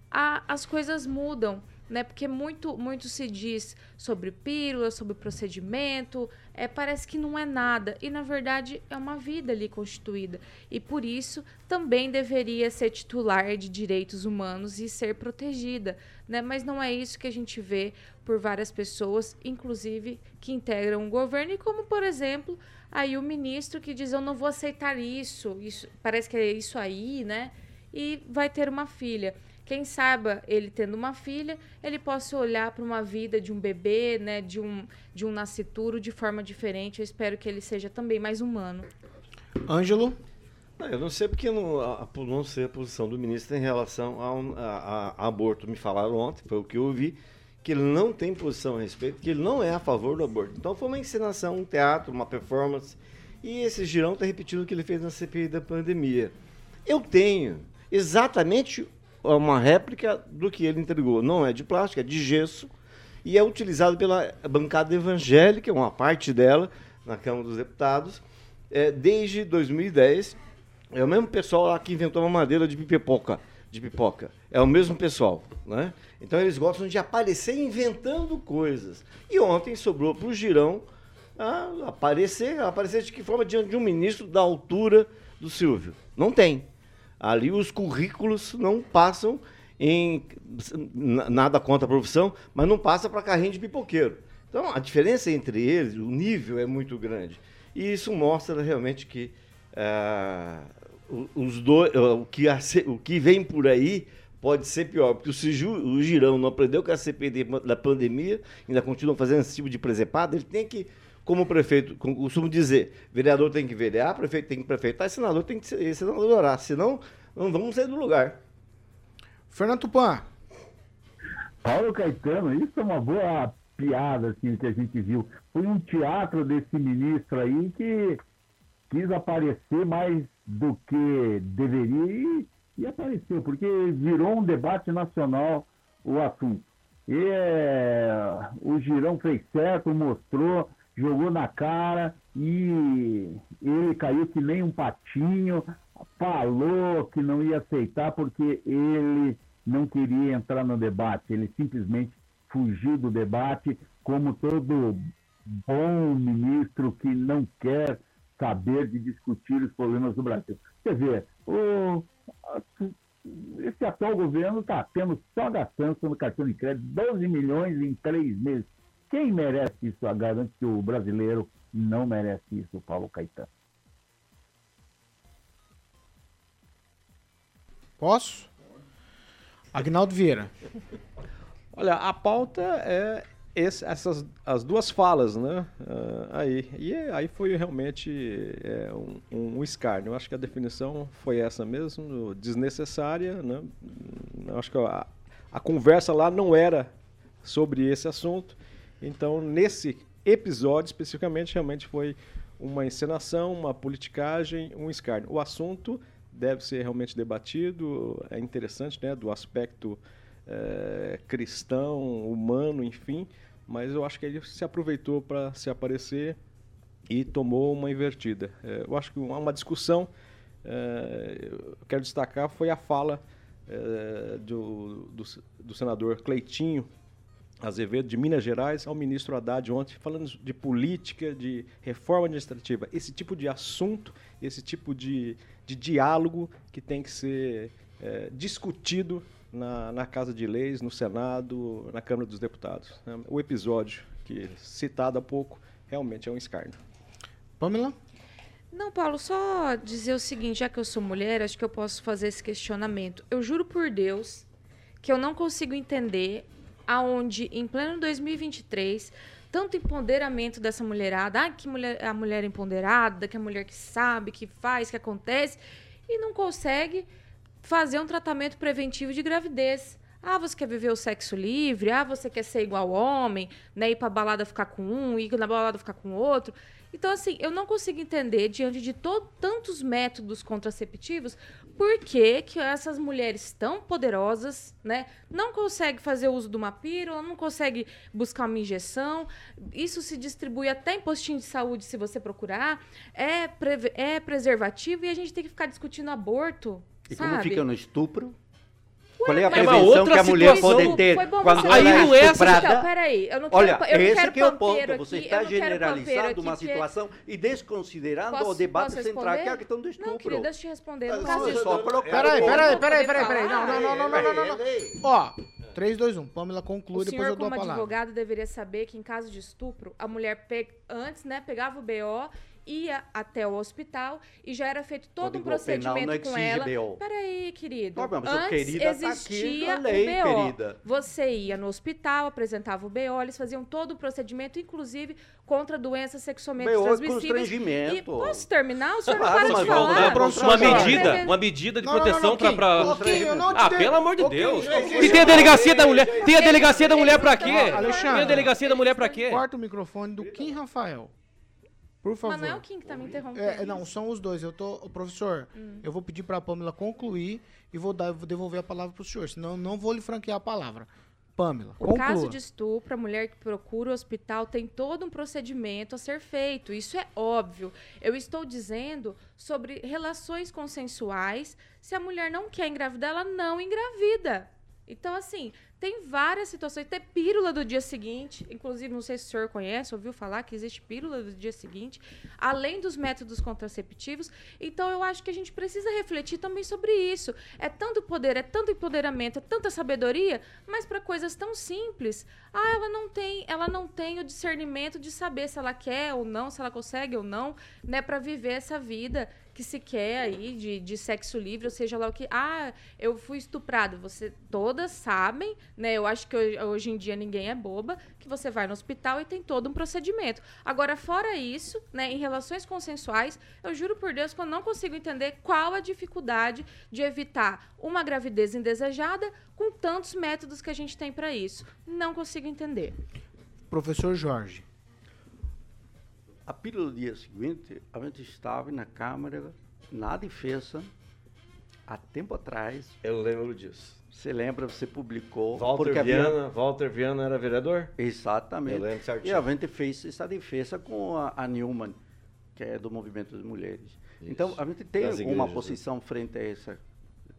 a, as coisas mudam né? Porque muito, muito se diz sobre pílula, sobre procedimento, é, parece que não é nada. E, na verdade, é uma vida ali constituída. E, por isso, também deveria ser titular de direitos humanos e ser protegida. Né? Mas não é isso que a gente vê por várias pessoas, inclusive que integram o governo, e como, por exemplo, aí o ministro que diz, eu não vou aceitar isso, isso parece que é isso aí, né? E vai ter uma filha quem saiba ele tendo uma filha, ele possa olhar para uma vida de um bebê, né, de um de um nascituro de forma diferente. Eu espero que ele seja também mais humano. Ângelo? Eu não sei porque não, a, não sei a posição do ministro em relação a, a, a, aborto. Me falaram ontem, foi o que eu ouvi, que ele não tem posição a respeito, que ele não é a favor do aborto. Então foi uma encenação, um teatro, uma performance. E esse girão está repetindo o que ele fez na CPI da pandemia. Eu tenho exatamente uma réplica do que ele entregou. Não é de plástico, é de gesso e é utilizado pela bancada evangélica, uma parte dela, na Câmara dos Deputados, é, desde 2010. É o mesmo pessoal lá que inventou uma madeira de pipoca. De pipoca. É o mesmo pessoal. Né? Então eles gostam de aparecer inventando coisas. E ontem sobrou para o Girão aparecer, aparecer de que forma diante de um ministro da altura do Silvio. Não tem. Ali os currículos não passam em nada contra a profissão, mas não passa para carrinho de pipoqueiro. Então a diferença entre eles, o nível é muito grande. E isso mostra realmente que uh, os dois, uh, o, que a, o que vem por aí pode ser pior, porque se o Girão não aprendeu com a CPD da pandemia, ainda continua fazendo esse tipo de presepada, ele tem que, como prefeito, como costumo dizer, vereador tem que verear, prefeito tem que prefeitar, senador tem que ser, senador orar, senão não vamos sair do lugar. Fernando Tupan. Paulo Caetano, isso é uma boa piada assim, que a gente viu. Foi um teatro desse ministro aí que quis aparecer mais do que deveria e, e apareceu, porque virou um debate nacional o assunto. E é, o Girão fez certo, mostrou, jogou na cara e ele caiu que nem um patinho, falou que não ia aceitar porque ele não queria entrar no debate, ele simplesmente fugiu do debate, como todo bom ministro que não quer saber de discutir os problemas do Brasil. Quer dizer, o, esse atual governo está tendo só gastança no cartão de crédito 12 milhões em três meses. Quem merece isso? Eu garanto que o brasileiro não merece isso, Paulo Caetano. Posso? Agnaldo Vieira. Olha, a pauta é esse, essas as duas falas, né? Uh, aí e aí foi realmente é, um, um escárnio. Eu acho que a definição foi essa mesmo, desnecessária, né? Eu acho que a, a conversa lá não era sobre esse assunto. Então, nesse episódio especificamente, realmente foi uma encenação, uma politicagem, um escárnio. O assunto deve ser realmente debatido, é interessante, né, do aspecto é, cristão, humano, enfim, mas eu acho que ele se aproveitou para se aparecer e tomou uma invertida. É, eu acho que uma, uma discussão, é, eu quero destacar, foi a fala do, do, do, senador Cleitinho Azevedo, de Minas Gerais, ao ministro Haddad ontem, falando de política, de reforma administrativa. Esse tipo de assunto, esse tipo de, de diálogo que tem que ser é, discutido na, na Casa de Leis, no Senado, na Câmara dos Deputados. né? O episódio que citado há pouco realmente é um escárnio. Pamela? Não, Paulo, só dizer o seguinte, já que eu sou mulher, acho que eu posso fazer esse questionamento. Eu juro por Deus que eu não consigo entender aonde, em pleno 2023, tanto empoderamento dessa mulherada, ah, que mulher, a mulher empoderada, que a mulher que sabe, que faz, que acontece, e não consegue fazer um tratamento preventivo de gravidez. Ah, você quer viver o sexo livre? Ah, você quer ser igual homem, né? Ir pra balada ficar com um, ir na balada ficar com outro. Então, assim, eu não consigo entender, diante de to- tantos métodos contraceptivos, por que, que essas mulheres tão poderosas, né, não conseguem fazer uso de uma pílula, não conseguem buscar uma injeção. Isso se distribui até em postinho de saúde, se você procurar. É, é preservativo e a gente tem que ficar discutindo aborto. E sabe? como fica no estupro? Qual é a é uma prevenção outra que a mulher pode ter quando você ela é Aí não é- estuprada? Então, peraí, eu não quero Olha, eu não esse quero que é o ponto. Você aqui, está não generalizando uma situação e desconsiderando Posso- o debate central, que é a questão do Não, estupro. querida, deixa eu te responder. Caso você de- só colocar Peraí, o peraí, peraí, peraí, peraí. Não, não, não, não, não, não, não, não. Ó, 3, 2, 1. Pamela conclui, O depois senhor, eu dou a como palavra. advogado, deveria saber que em caso de estupro, a mulher pe- antes, né, pegava o BO, ia até o hospital e já era feito todo um Código Penal procedimento não com ela. BO. Peraí, querido. Não, mas o antes querida tá aqui existia lei, o BO. querida. Você ia no hospital, apresentava o BO, eles faziam todo o procedimento, inclusive contra doenças sexualmente BO é transmissíveis. E posso terminar? O senhor não Claro, para de falar. Uma, medida, uma medida de proteção não, pra. Ah, pelo amor de Deus. E tem a delegacia da mulher. Tem a delegacia da mulher pra então, quê? Tem a delegacia da mulher pra quê? Corta o microfone do Kim Rafael. Por favor. Mas não é o Kim que tá me interrompendo. É, não, são os dois. Eu tô, professor, Hum. eu vou pedir pra Pamela concluir e vou dar, vou devolver a palavra pro senhor, senão eu não vou lhe franquear a palavra. Pamela, O caso de estupro, a mulher que procura o hospital tem todo um procedimento a ser feito. Isso é óbvio. Eu estou dizendo sobre relações consensuais. Se a mulher não quer engravidar, ela não engravida. Então, assim, tem várias situações. Tem pílula do dia seguinte. Inclusive, não sei se o senhor conhece, ouviu falar que existe pílula do dia seguinte, além dos métodos contraceptivos. Então, eu acho que a gente precisa refletir também sobre isso. É tanto poder, é tanto empoderamento, é tanta sabedoria, mas para coisas tão simples. Ah, ela não tem, ela não tem o discernimento de saber se ela quer ou não, se ela consegue ou não, né, para viver essa vida que se quer aí de, de sexo livre, ou seja lá o que. Ah, eu fui estuprada. Você todas sabem, né? Eu acho que hoje em dia ninguém é boba, que você vai no hospital e tem todo um procedimento. Agora, fora isso, né, em relações consensuais, eu juro por Deus que eu não consigo entender qual a dificuldade de evitar uma gravidez indesejada com tantos métodos que a gente tem para isso. Não consigo entender. Professor Jorge. A pílula do dia seguinte, a gente estava na Câmara, na defesa, há tempo atrás. Eu lembro disso. Você lembra, você publicou. Walter Viana, Walter Viana era vereador? Exatamente. Eu lembro E certinho. a gente fez essa defesa com a, a Newman, que é do movimento das mulheres. Então, a gente tem uma né? posição frente a essa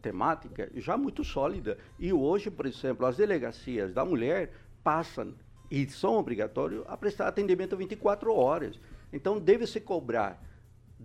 temática já muito sólida. E hoje, por exemplo, as delegacias da mulher passam e são obrigatórios a prestar atendimento 24 horas. Então, deve-se cobrar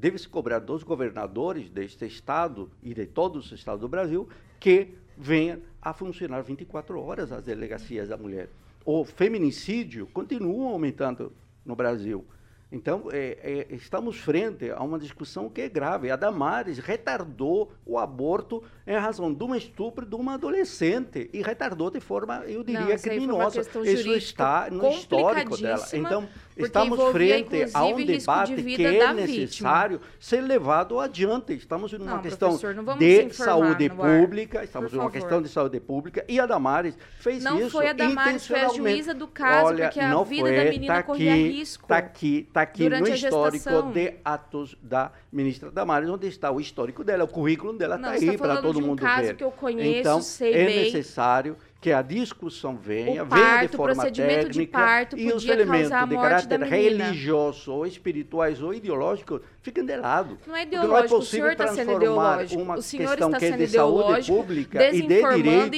deve-se cobrar dos governadores deste estado e de todos os estados do Brasil que venham a funcionar 24 horas as delegacias da mulher. O feminicídio continua aumentando no Brasil. Então, é, é, estamos frente a uma discussão que é grave. A Damares retardou o aborto em razão de um estupro de uma adolescente e retardou de forma, eu diria, Não, criminosa. Isso está no histórico dela. Então, estamos frente a um debate de que é da vítima. necessário ser levado adiante. Estamos numa Não, questão não de saúde pública, estamos por numa favor. questão de saúde pública e a Damares fez Não isso foi a Damares, foi a juíza do caso, Olha, porque a não vida foi, da menina tá corria aqui, risco Está aqui, tá aqui no histórico de atos da ministra Damares, onde está o histórico dela, o currículo dela Não, está tá aí para todo um mundo caso ver. que eu conheço, então, é necessário que a discussão venha, O venha de parto, o forma procedimento de técnica parto e os elementos de caráter religioso ou espirituais ou ideológicos fiquem de lado. Não é ideológico, o possível senhor está sendo transformar ideológico. uma O senhor questão está que é sendo de saúde pública e de direito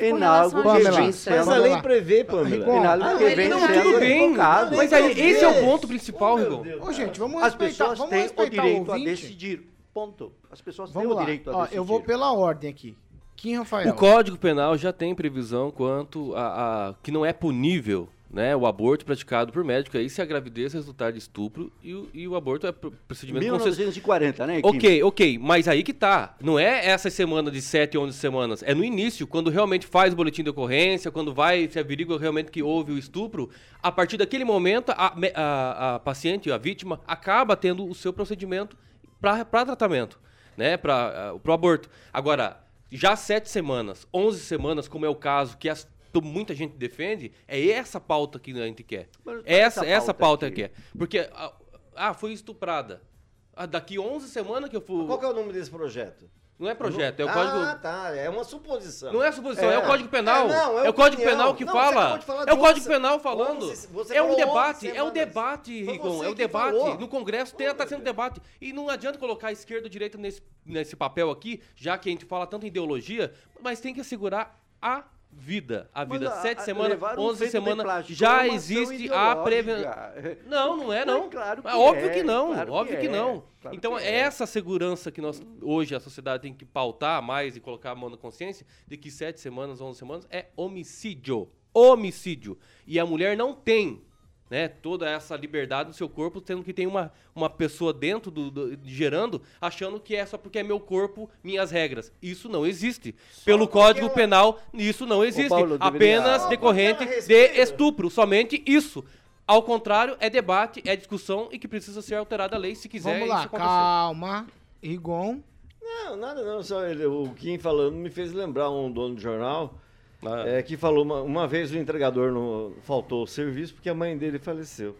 em algo que vem sendo... Mas a lei prevê, Pamela. Em algo Ah, que ele vem não- sendo bem. Mas aí, esse é o ponto principal, Rigon. Ô, gente, vamos As respeitar, pessoas vamos têm o direito a decidir. Ponto. As pessoas têm Vamos o lá. direito a decidir. eu vou pela ordem aqui. Kim Rafael. O Código Penal já tem previsão quanto a, a- que não é punível né, o aborto praticado por médico aí se a gravidez resultar de estupro e o, e o aborto é pr- procedimento consensual. 1940, né, Kim? Ok, ok, mas aí que tá. Não é essa semana de 7 ou 11 semanas. É no início, quando realmente faz o boletim de ocorrência, quando vai, se averigua realmente que houve o estupro. A partir daquele momento, a, a, a paciente, a vítima, acaba tendo o seu procedimento para tratamento, né? Para o aborto. Agora, já 7 semanas, 11 semanas, como é o caso que as- muita gente defende, é essa pauta que a gente quer. Mas Essa, essa essa pauta pauta aqui. que é. Porque, ah, ah, foi estuprada. Ah, daqui 11 semanas que eu fui. Qual que é o nome desse projeto? Não é projeto, é o ah, código. Ah, tá. É uma suposição. Não é suposição, é, o Código Penal. É, não, É, o Código opinião. Penal que Não, fala. É o Código 11 Penal falando. 11 você é um falou 11 debate, é um debate, Rigon. É um debate. falou. No Congresso está sendo debate. E não adianta colocar esquerda ou direita nesse, nesse papel aqui, já que a gente fala tanto em ideologia, mas tem que assegurar a vida. A vida. Mas Sete semanas, levar 11 feito de semanas, plástico é já existe a prevenção. Não, não é não. Mas claro que é óbvio é, que não, claro que óbvio que, é, não. claro então que é é. essa segurança que nós hoje a sociedade tem que pautar mais e colocar a mão na consciência de que sete semanas, 11 semanas é homicídio, homicídio. E a mulher não tem né, toda essa liberdade no seu corpo, sendo que tem uma, uma pessoa dentro do, do- gerando, achando que é só porque é meu corpo, minhas regras. Isso não existe. Pelo Código Penal, isso não existe. Paulo, deveria- Apenas Só decorrente de estupro, somente isso. Ao contrário, é debate, é discussão e que precisa ser alterada a lei se quiser Vamos lá, calma. Rigon. Não, nada não. Só ele- o Kim falando me fez lembrar um dono de jornal Ah. é, que falou uma, uma vez o entregador no, faltou o serviço porque a mãe dele faleceu.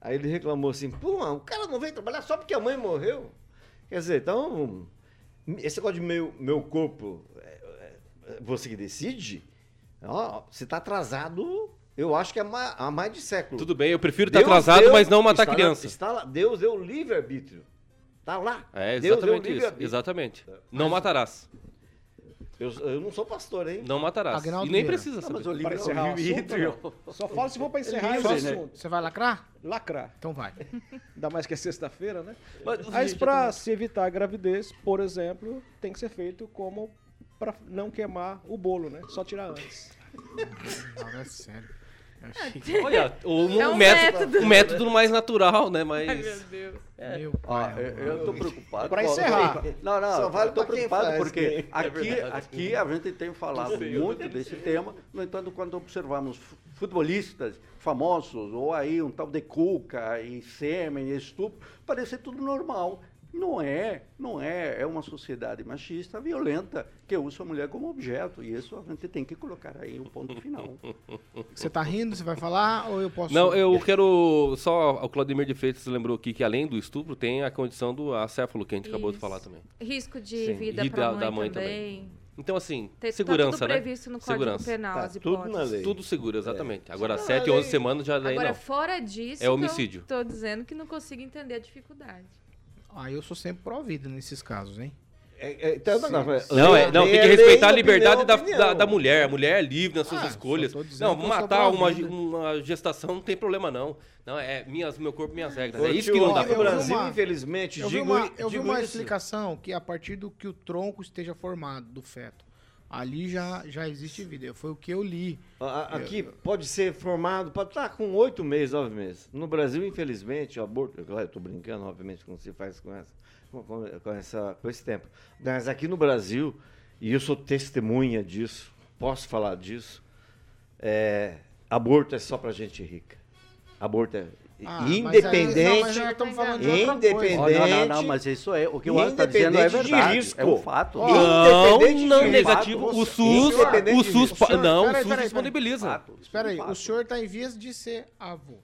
Aí ele reclamou assim, pô, o cara não veio trabalhar só porque a mãe morreu. Quer dizer, então, esse negócio de meu, meu corpo, é, é, você que decide, ó, se tá atrasado, eu acho que é há mais de século. Tudo bem, eu prefiro estar Deus atrasado, deu- mas não matar criança. está lá, Deus deu livre-arbítrio. Tá lá. É, Deus deu exatamente isso. Exatamente. Não matarás. Eu, eu não sou pastor, hein? Não matarás. Agnaldo e nem Vieira. precisa Não, saber. mas o livre Para é encerrar o o assunto, livre. não. Só fala se for para encerrar Livre, esse né? assunto. Você vai lacrar? Lacrar. Então vai. Ainda mais que é sexta-feira, né? Mas, Mas para se evitar a gravidez, por exemplo, tem que ser feito como para não queimar o bolo, né? Só tirar antes. Não, é sério. Olha, o, É um método, método. o método mais natural, né? Mas. Ai, meu Deus. Meu Ó, pai. eu, eu tô preocupado. Pra com- encerrar. Não, não, Só vale eu tô preocupado faz, porque né? aqui, É aqui a gente tem falado muito desse tema, no entanto, quando observamos fu- futebolistas famosos, ou aí um tal de cuca e sêmen e estupro, parece tudo normal. Não é, não é. É uma sociedade machista, violenta, que usa a mulher como objeto. E isso a gente tem que colocar aí um ponto final. Você tá rindo? Você vai falar ou eu posso? Não, eu quero. Só o Claudemir de Freitas lembrou aqui que além do estupro, tem a condição do acéfalo, que a gente acabou de Isso. falar também. Risco de Sim. vida E para da- da mãe, mãe também. Então, assim, Tem- tá segurança, tudo né? previsto no Código segurança. Penal, Tá as tudo na hipóteses. lei. Tudo seguro, exatamente. Agora, Tudo 7, na 11 lei. semanas já daí Agora, não. fora disso, É homicídio. eu tô dizendo que não consigo entender a dificuldade. Ah, eu sou sempre pró-vida nesses casos, hein? É, é, então, não, não, Não, é, não, tem que respeitar a liberdade da, da, da mulher. A mulher é livre nas suas Ah, escolhas. Não, matar uma, uma gestação não tem problema, não. Não, é minhas, meu corpo, minhas regras. Ô, É isso tio, que não dá pra vi Brasil, uma- infelizmente, Eu vi digo, uma, eu vi digo uma isso. explicação que a partir do que o tronco esteja formado do feto, ali já, já existe vida. Foi o que eu li. Aqui pode ser formado, pode estar com oito meses, nove meses. No Brasil, infelizmente, o aborto. Claro, eu estou brincando, obviamente, como se faz com, essa, com- com essa, com esse tempo. Mas aqui no Brasil, e eu sou testemunha disso, posso falar disso, é, aborto é só para gente rica. Aborto é. Ah, mas aí- independente. não, mas nós estamos falando de outra coisa. independente. Oh, não, não, não, mas isso é. O que o Alan está dizendo é Independente de verdade. risco. É um fato. Ó, Não, não, negativo. O SUS, independente o SUS, não, o SUS disponibiliza. Espera aí, o senhor está em vias de ser avô.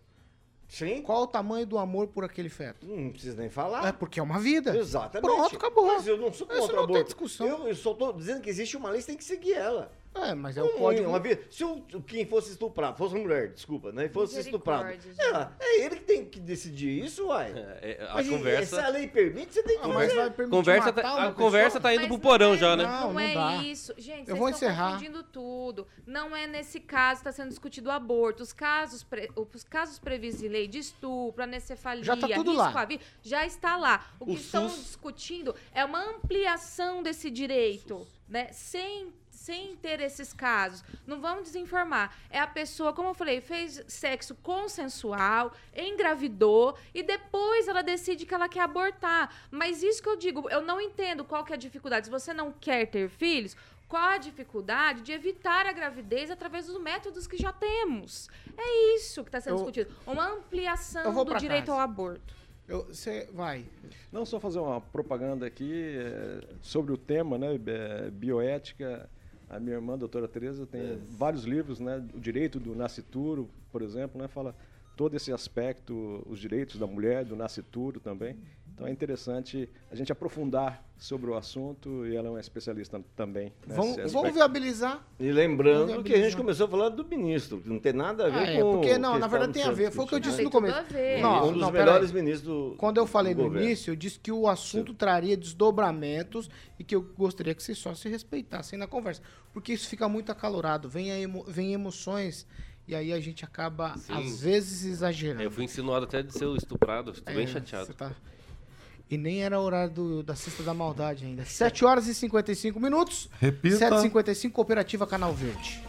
Sim. Qual o tamanho do amor por aquele feto? Não precisa nem falar. É porque é uma vida. Exatamente. Pronto, acabou. Mas eu não sou Isso contra não o tem aborto. discussão. Eu, eu só estou dizendo que existe uma lei, você tem que seguir ela. É, É, mas é o código. uma vi- Se o, quem fosse estuprar, fosse uma mulher, desculpa, né? Fosse estuprado. É, é ele que tem que decidir isso, uai. É, a Mas conversa- Se a lei permite, você tem que mas fazer. vai Conversa tá- a conversa pessoa? tá indo Mas pro não porão é- já, né? Não, Não, é não dá. isso. Gente, Eu vocês vou estão encerrar. confundindo tudo. Não é nesse caso que está sendo discutido o aborto. Os casos, pre- os casos previstos em lei de estupro, anencefalia, Já tá tudo risco lá. à vida, já está lá. O que O estão SUS discutindo é uma ampliação desse direito, né? Sem sem ter esses casos. Não vamos desinformar. É a pessoa, como eu falei, fez sexo consensual, engravidou e depois ela decide que ela quer abortar. Mas isso que eu digo, eu não entendo qual que é a dificuldade. Se você não quer ter filhos, qual a dificuldade de evitar a gravidez através dos métodos que já temos? É isso que está sendo Eu- discutido. Uma ampliação do direito casa. ao aborto. Você vai. Não, só fazer uma propaganda aqui eh, sobre o tema, né? eh, Bioética. A minha irmã, a doutora Tereza, tem vários livros, né? O direito do nascituro, por exemplo, né? Fala todo esse aspecto, os direitos da mulher, do nascituro também. Então é interessante a gente aprofundar sobre o assunto e ela é uma especialista também. Vamos, vamos viabilizar. E lembrando Vamos que a gente viabilizar. começou falando do ministro, que não tem nada a ver Ah, com. é, porque o não, na verdade tem a ver. Foi o que eu disse no começo. ver. Não, um dos não, melhores ministros do. Quando eu falei do no governo. início, eu disse que o assunto traria desdobramentos e que eu gostaria que vocês só se respeitassem na conversa. Porque isso fica muito acalorado, vem, a emo- vem emoções e aí a gente acaba, Sim. às vezes, exagerando. eu fui insinuado até de ser estuprado, estou bem É, chateado. você tá- E nem era horário do- da Cesta da Maldade ainda. 7 horas e 55 minutos. Repita. 7h55, Cooperativa Canal Verde.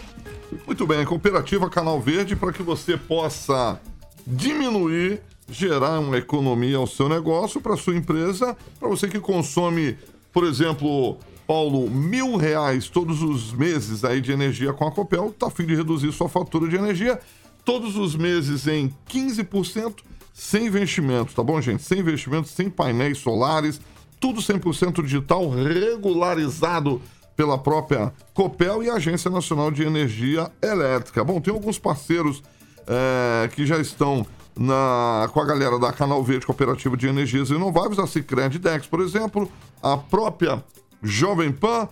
Muito bem, Cooperativa Canal Verde para que você possa diminuir, gerar uma economia ao seu negócio, para sua empresa, para você que consome, por exemplo, Paulo, mil reais todos os meses aí de energia com a Copel, está a fim de reduzir sua fatura de energia todos os meses em 15%, sem investimento, tá bom, gente? Sem investimento, sem painéis solares, tudo 100% digital, regularizado pela própria Copel e Agência Nacional de Energia Elétrica. Bom, tem alguns parceiros eh, que já estão na, com a galera da Canal Verde Cooperativa de Energias Renováveis, a Cicred Dex, por exemplo, a própria Jovem Pan,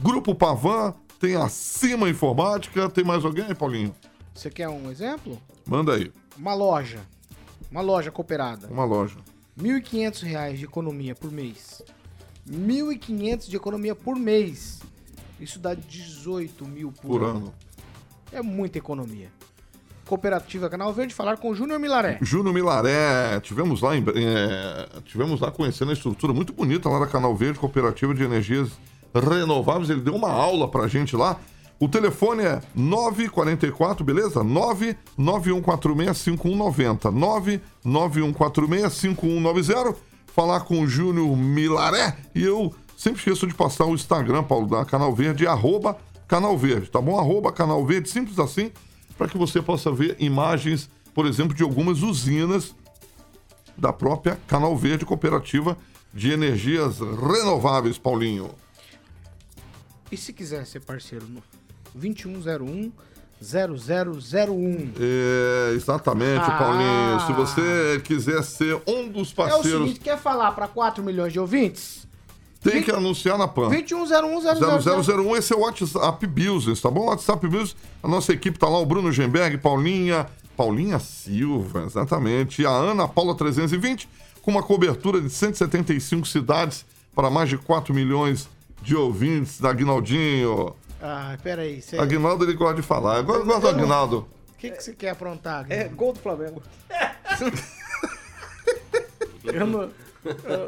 Grupo Pavan, tem a Cima Informática, tem mais alguém, Paulinho? Você quer um exemplo? Manda aí, Uma loja. Uma loja cooperada. uma loja. 1.500 reais de economia por mês. R$ 1.500 de economia por mês. Isso dá 18 mil por, Por ano. ano. É muita economia. Cooperativa Canal Verde, falar com o Júnior Milaré. Júnior Milaré, tivemos lá, em, eh, tivemos lá conhecendo a estrutura muito bonita lá da Canal Verde, Cooperativa de Energias Renováveis. Ele deu uma aula pra gente lá. O telefone é 944, beleza? 991465190. 991465190. Falar com o Júnior Milaré. E eu sempre esqueço de passar o Instagram, Paulo, da Canal Verde, arroba Canal Verde, tá bom? Arroba Canal Verde, simples assim, para que você possa ver imagens, por exemplo, de algumas usinas da própria Canal Verde Cooperativa de Energias Renováveis, Paulinho. E se quiser ser parceiro no 2101 0001. É, exatamente, Ah. Paulinho. Se você quiser ser um dos É o parceiros, seguinte, quer falar para 4 milhões de ouvintes? tem que anunciar na PAN. 2101 0001. 0001, esse é o WhatsApp Business, tá bom? WhatsApp Business, a nossa equipe tá lá, o Bruno Gemberg, Paulinha, Paulinha Silva, exatamente, e a Ana Paula 320, com uma cobertura de 175 cidades para mais de 4 milhões de ouvintes da Aguinaldinho. Ah, peraí. Cê... Aguinaldo, ele gosta de falar. Eu gosto do Aguinaldo. O que, que você quer aprontar? É gol do Flamengo. Eu não...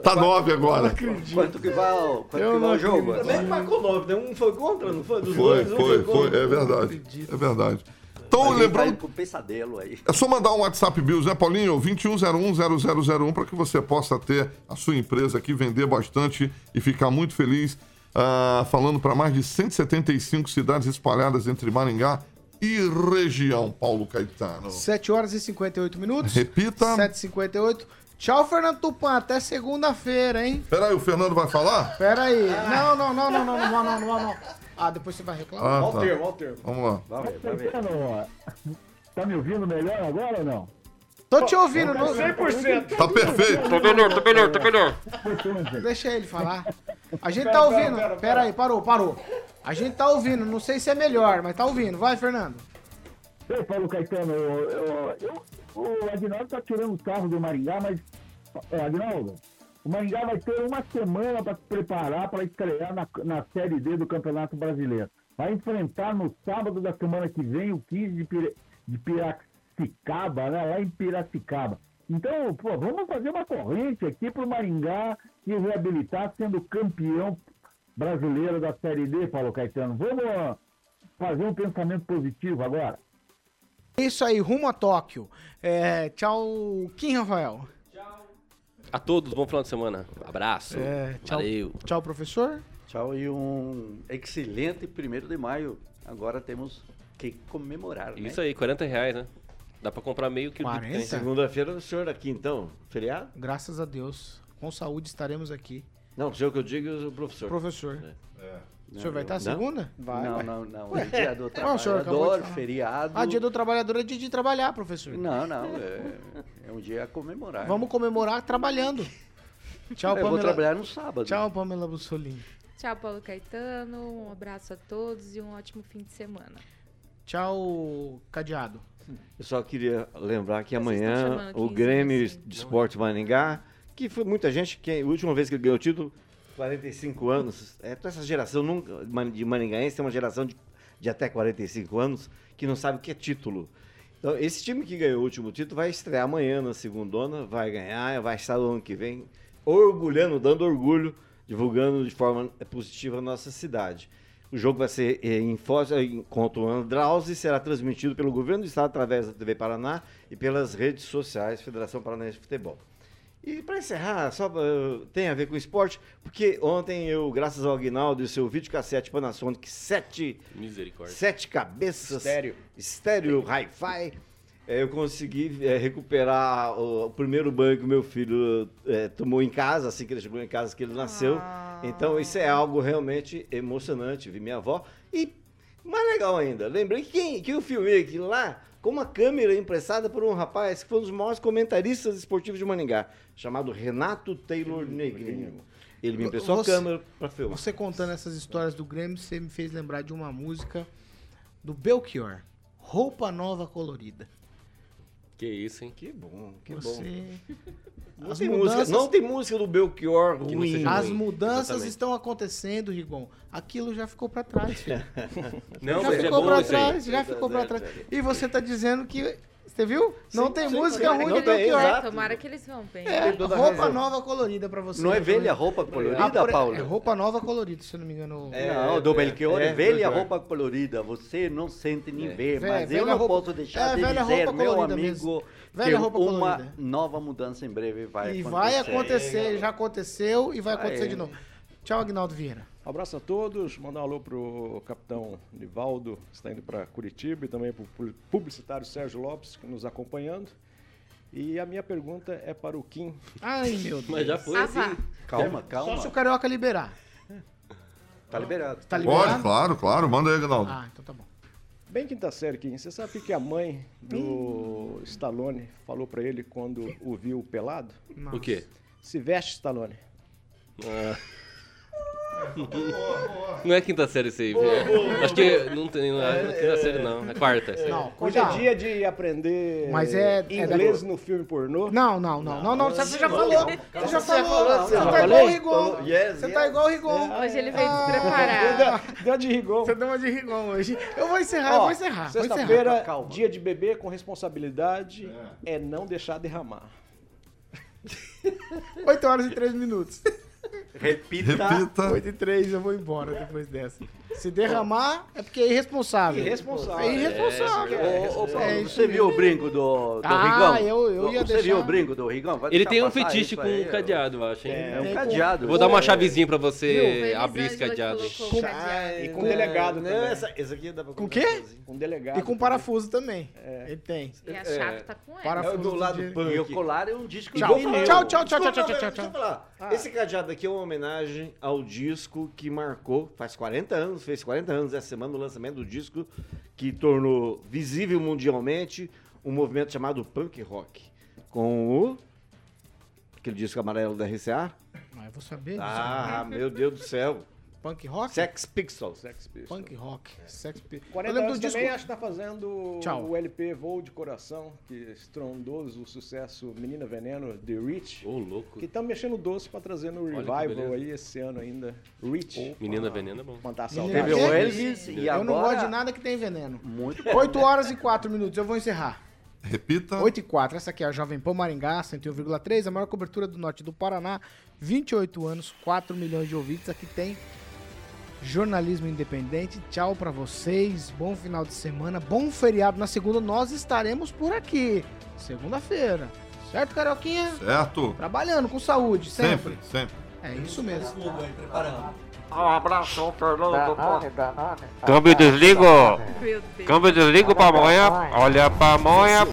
Tá nove agora. Quanto que vai, o- quanto Eu que vai não o jogo? acredito. Também marcou nove, né? Um foi contra, não foi? Dos Foi, dois, um foi, contra. foi, é verdade. É verdade. Então, vai lembrando, pesadelo aí. É só mandar um WhatsApp Bills, né, Paulinho? 21010001 para que você possa ter a sua empresa aqui, vender bastante e ficar muito feliz. Ah, falando para mais de 175 cidades espalhadas entre Maringá e região, Paulo Caetano. 7 horas e 58 minutos. Repita. 7h58. Tchau, Fernando Tupan. Até segunda-feira, hein? Peraí, o Fernando vai falar? Pera aí. Não, não, não, não, não, não, não, não, não, não. Ah, depois você vai reclamar. Ah, Olha o tá. termo, olha o termo. Vamos lá. Vai ver, vai ver. Tá me ouvindo melhor agora ou não? Tô te ouvindo. Não... 100%. Tá perfeito. Tá melhor, tá melhor, tá melhor. Deixa ele falar. A gente tá ouvindo. Pera aí, parou, parou. A gente tá ouvindo, não sei se é melhor, mas tá ouvindo. Vai, Fernando. Ei, Paulo Caetano, eu, eu- eu- o Agnaldo tá tirando o carro do Maringá, mas, é, Agnaldo, o Maringá vai ter uma semana para se preparar para estrear na, na Série D do Campeonato Brasileiro. Vai enfrentar no sábado da semana que vem o 15 de, Pira, de Piracicaba, né, lá em Piracicaba. Então, pô, vamos fazer uma corrente aqui pro Maringá se reabilitar sendo campeão brasileiro da Série D, Paulo Caetano. Vamos ó, fazer um pensamento positivo agora. Isso aí, rumo a Tóquio. É, tchau, Kim Rafael. A todos, bom final de semana. Abraço. É, tchau, Valeu. tchau, professor. Tchau e um excelente primeiro de maio. Agora temos que comemorar, né? Isso aí, 40 reais, né? Dá pra comprar meio quilo de 40? picanha. Segunda-feira o senhor aqui, então. Feriado? Graças a Deus. Com saúde estaremos aqui. Não, o senhor que eu digo é o professor. Professor. É. O senhor vai estar Não? segunda? Vai, não, não, não. É dia do trabalhador, falar. feriado. Ah, dia do trabalhador é dia de trabalhar, professor. Não, não. É, é um dia a comemorar. Vamos comemorar trabalhando. Tchau, Eu vou Pamela. trabalhar no sábado. Tchau, Pamela Bussolini. Tchau, Paulo Caetano. Um abraço a todos e um ótimo fim de semana. Tchau, Cadeado. Eu só queria lembrar que estão amanhã o 15 Grêmio assim. de Esporte Maringá, que foi muita gente, que a última vez que ele ganhou o título, 45 anos. É, toda essa geração nunca, de maringaense tem uma geração de, de até 45 anos que não sabe o que é título. Então, esse time que ganhou o último título vai estrear amanhã na segundona, vai ganhar, vai estar no ano que vem orgulhando, dando orgulho, divulgando de forma positiva a nossa cidade. O jogo vai ser eh, em Foz, em- contra o Andraus e será transmitido pelo governo do estado através da TV Paraná e pelas redes sociais Federação Paranaense de Futebol. E para encerrar, só eh, tem a ver com esporte, porque ontem eu, graças ao Aguinaldo e seu videocassete Panasonic 7, Misericórdia. sete cabeças, Estéreo. estéreo hi-fi, eh, eu consegui eh, recuperar o, o primeiro banho que o meu filho eh, tomou em casa, assim que ele chegou em casa, que ele nasceu. Então isso é algo realmente emocionante, vi minha avó. E mais legal ainda, lembrei que, quem, que eu filmei aquilo lá com uma câmera emprestada por um rapaz que foi um dos maiores comentaristas esportivos de Maningá, chamado Renato Taylor Negrinho. Ele me emprestou Você- a câmera para filmar. Você contando essas histórias do Grêmio, você me fez lembrar de uma música do Belchior. Roupa nova colorida. Que isso, hein? Que bom, que Você... bom. Não As tem, mudanças- música, não tem música do Belchior Que não ruim. seja As ruim. mudanças Exatamente. estão acontecendo, Rigon. Aquilo já ficou pra trás, filho. Não, já é ficou bom pra isso aí. trás, já ficou pra trás. E você tá dizendo que. Você viu? Não tem sim, música sim, ruim tem, Belchior. exato. Tomara que eles vão bem. É, roupa razão. nova colorida pra você. Não é né, velha roupa colorida, Ah, Paulo? É roupa nova colorida, se eu não me engano. É, não, do Belchior é, é, velha roupa colorida. Você não sente nem ver, mas eu não roupa- posso deixar é, de velha dizer, roupa meu amigo, Velha roupa uma colorida. nova mudança em breve vai E acontecer. vai acontecer, já aconteceu e vai acontecer é. de novo. Tchau, Agnaldo Vieira. Um abraço a todos, mandar um alô pro capitão Nivaldo, que está indo para Curitiba, e também pro pu- publicitário Sérgio Lopes, que nos acompanhando. E a minha pergunta é para o Kim. Ai, meu Deus. Mas já foi Ah, assim. vá. Calma, Só calma. se o Carioca liberar. Tá liberado. Tá liberado? Pode, claro, claro. Manda aí, Agnaldo. Ah, então tá bom. Bem quinta série, Kim, você sabe o que a mãe do Stallone falou para ele quando o viu pelado? O quê? Se veste, Stallone. Ah. Não é quinta série isso aí. Acho que não tem. Não é quinta série, não. É quarta. essa aí. Não, Hoje é dia de aprender Mas é- é inglês no filme pornô. Não, não, não, não, não. Você já falou. Você já falou. Você tá igual o? Rigon. Você tá igual o Rigon. Hoje ele veio Ah. despreparado. Deu de rigon. Você deu uma de Rigon hoje. Eu vou encerrar, eu vou encerrar. Vou encerrar. Sexta-feira, Calma. dia de beber com responsabilidade é não deixar derramar. 8 horas e 3 minutos. Repita. Repita. 8 e 3, eu vou embora depois dessa. Se derramar, é porque é irresponsável. Irresponsável. É irresponsável. Ô, ô, Paulo, É isso você viu o brinco do, do Ah, Rigão? eu- eu ia Você deixar- viu o brinco do Rigão? Vai Ele tem um fetiche com um cadeado, eu acho, hein? É um Tem cadeado. Vou dar uma Ô, chavezinha pra você abrir esse cadeado. o cadeado. E com delegado Não, também. essa, essa aqui dá pra Com o quê? Com delegado. E com parafuso também. Ele tem. E a chave tá com ela. Parafuso É do lado punk. E o colar é um disco de. Tchau, tchau, tchau, tchau, tchau, tchau. Esse cadeado aqui é uma homenagem ao disco que marcou, faz 40 anos, fez 40 anos essa semana o lançamento do disco que tornou visível mundialmente um movimento chamado punk rock. Com o. aquele disco amarelo da RCA. Ah, eu vou saber. Ah, meu Deus do céu. Punk rock? Sex Pistols. Sex Pistols. Punk rock. Sex Pistols. 40 anos também acho que tá fazendo Tchau. o LP Voo de Coração, que estrondoso o sucesso Menina Veneno, The Rich. Ô, louco. Que estão mexendo doce pra trazer no Olha Revival aí esse ano ainda. Rich. Menina Veneno é bom. Mandar Menina saudade. Veneno. Elvis e Eu não agora- gosto de nada que tem veneno. Muito 8 horas e 4 minutos, eu vou encerrar. Repita. 8 e 4, essa aqui é a Jovem Pan Maringá, 101,3, a maior cobertura do norte do Paraná, 28 anos, 4 milhões de ouvintes. Aqui tem jornalismo independente. Tchau pra vocês, bom final de semana, bom feriado. Na segunda nós estaremos por aqui, segunda-feira. Certo, Carioquinha? Certo. Trabalhando com saúde, sempre. Sempre, sempre. É isso mesmo. Um abraço, Fernando. Câmbio desligo. Câmbio desligo, pamonha. Olha a pamonha.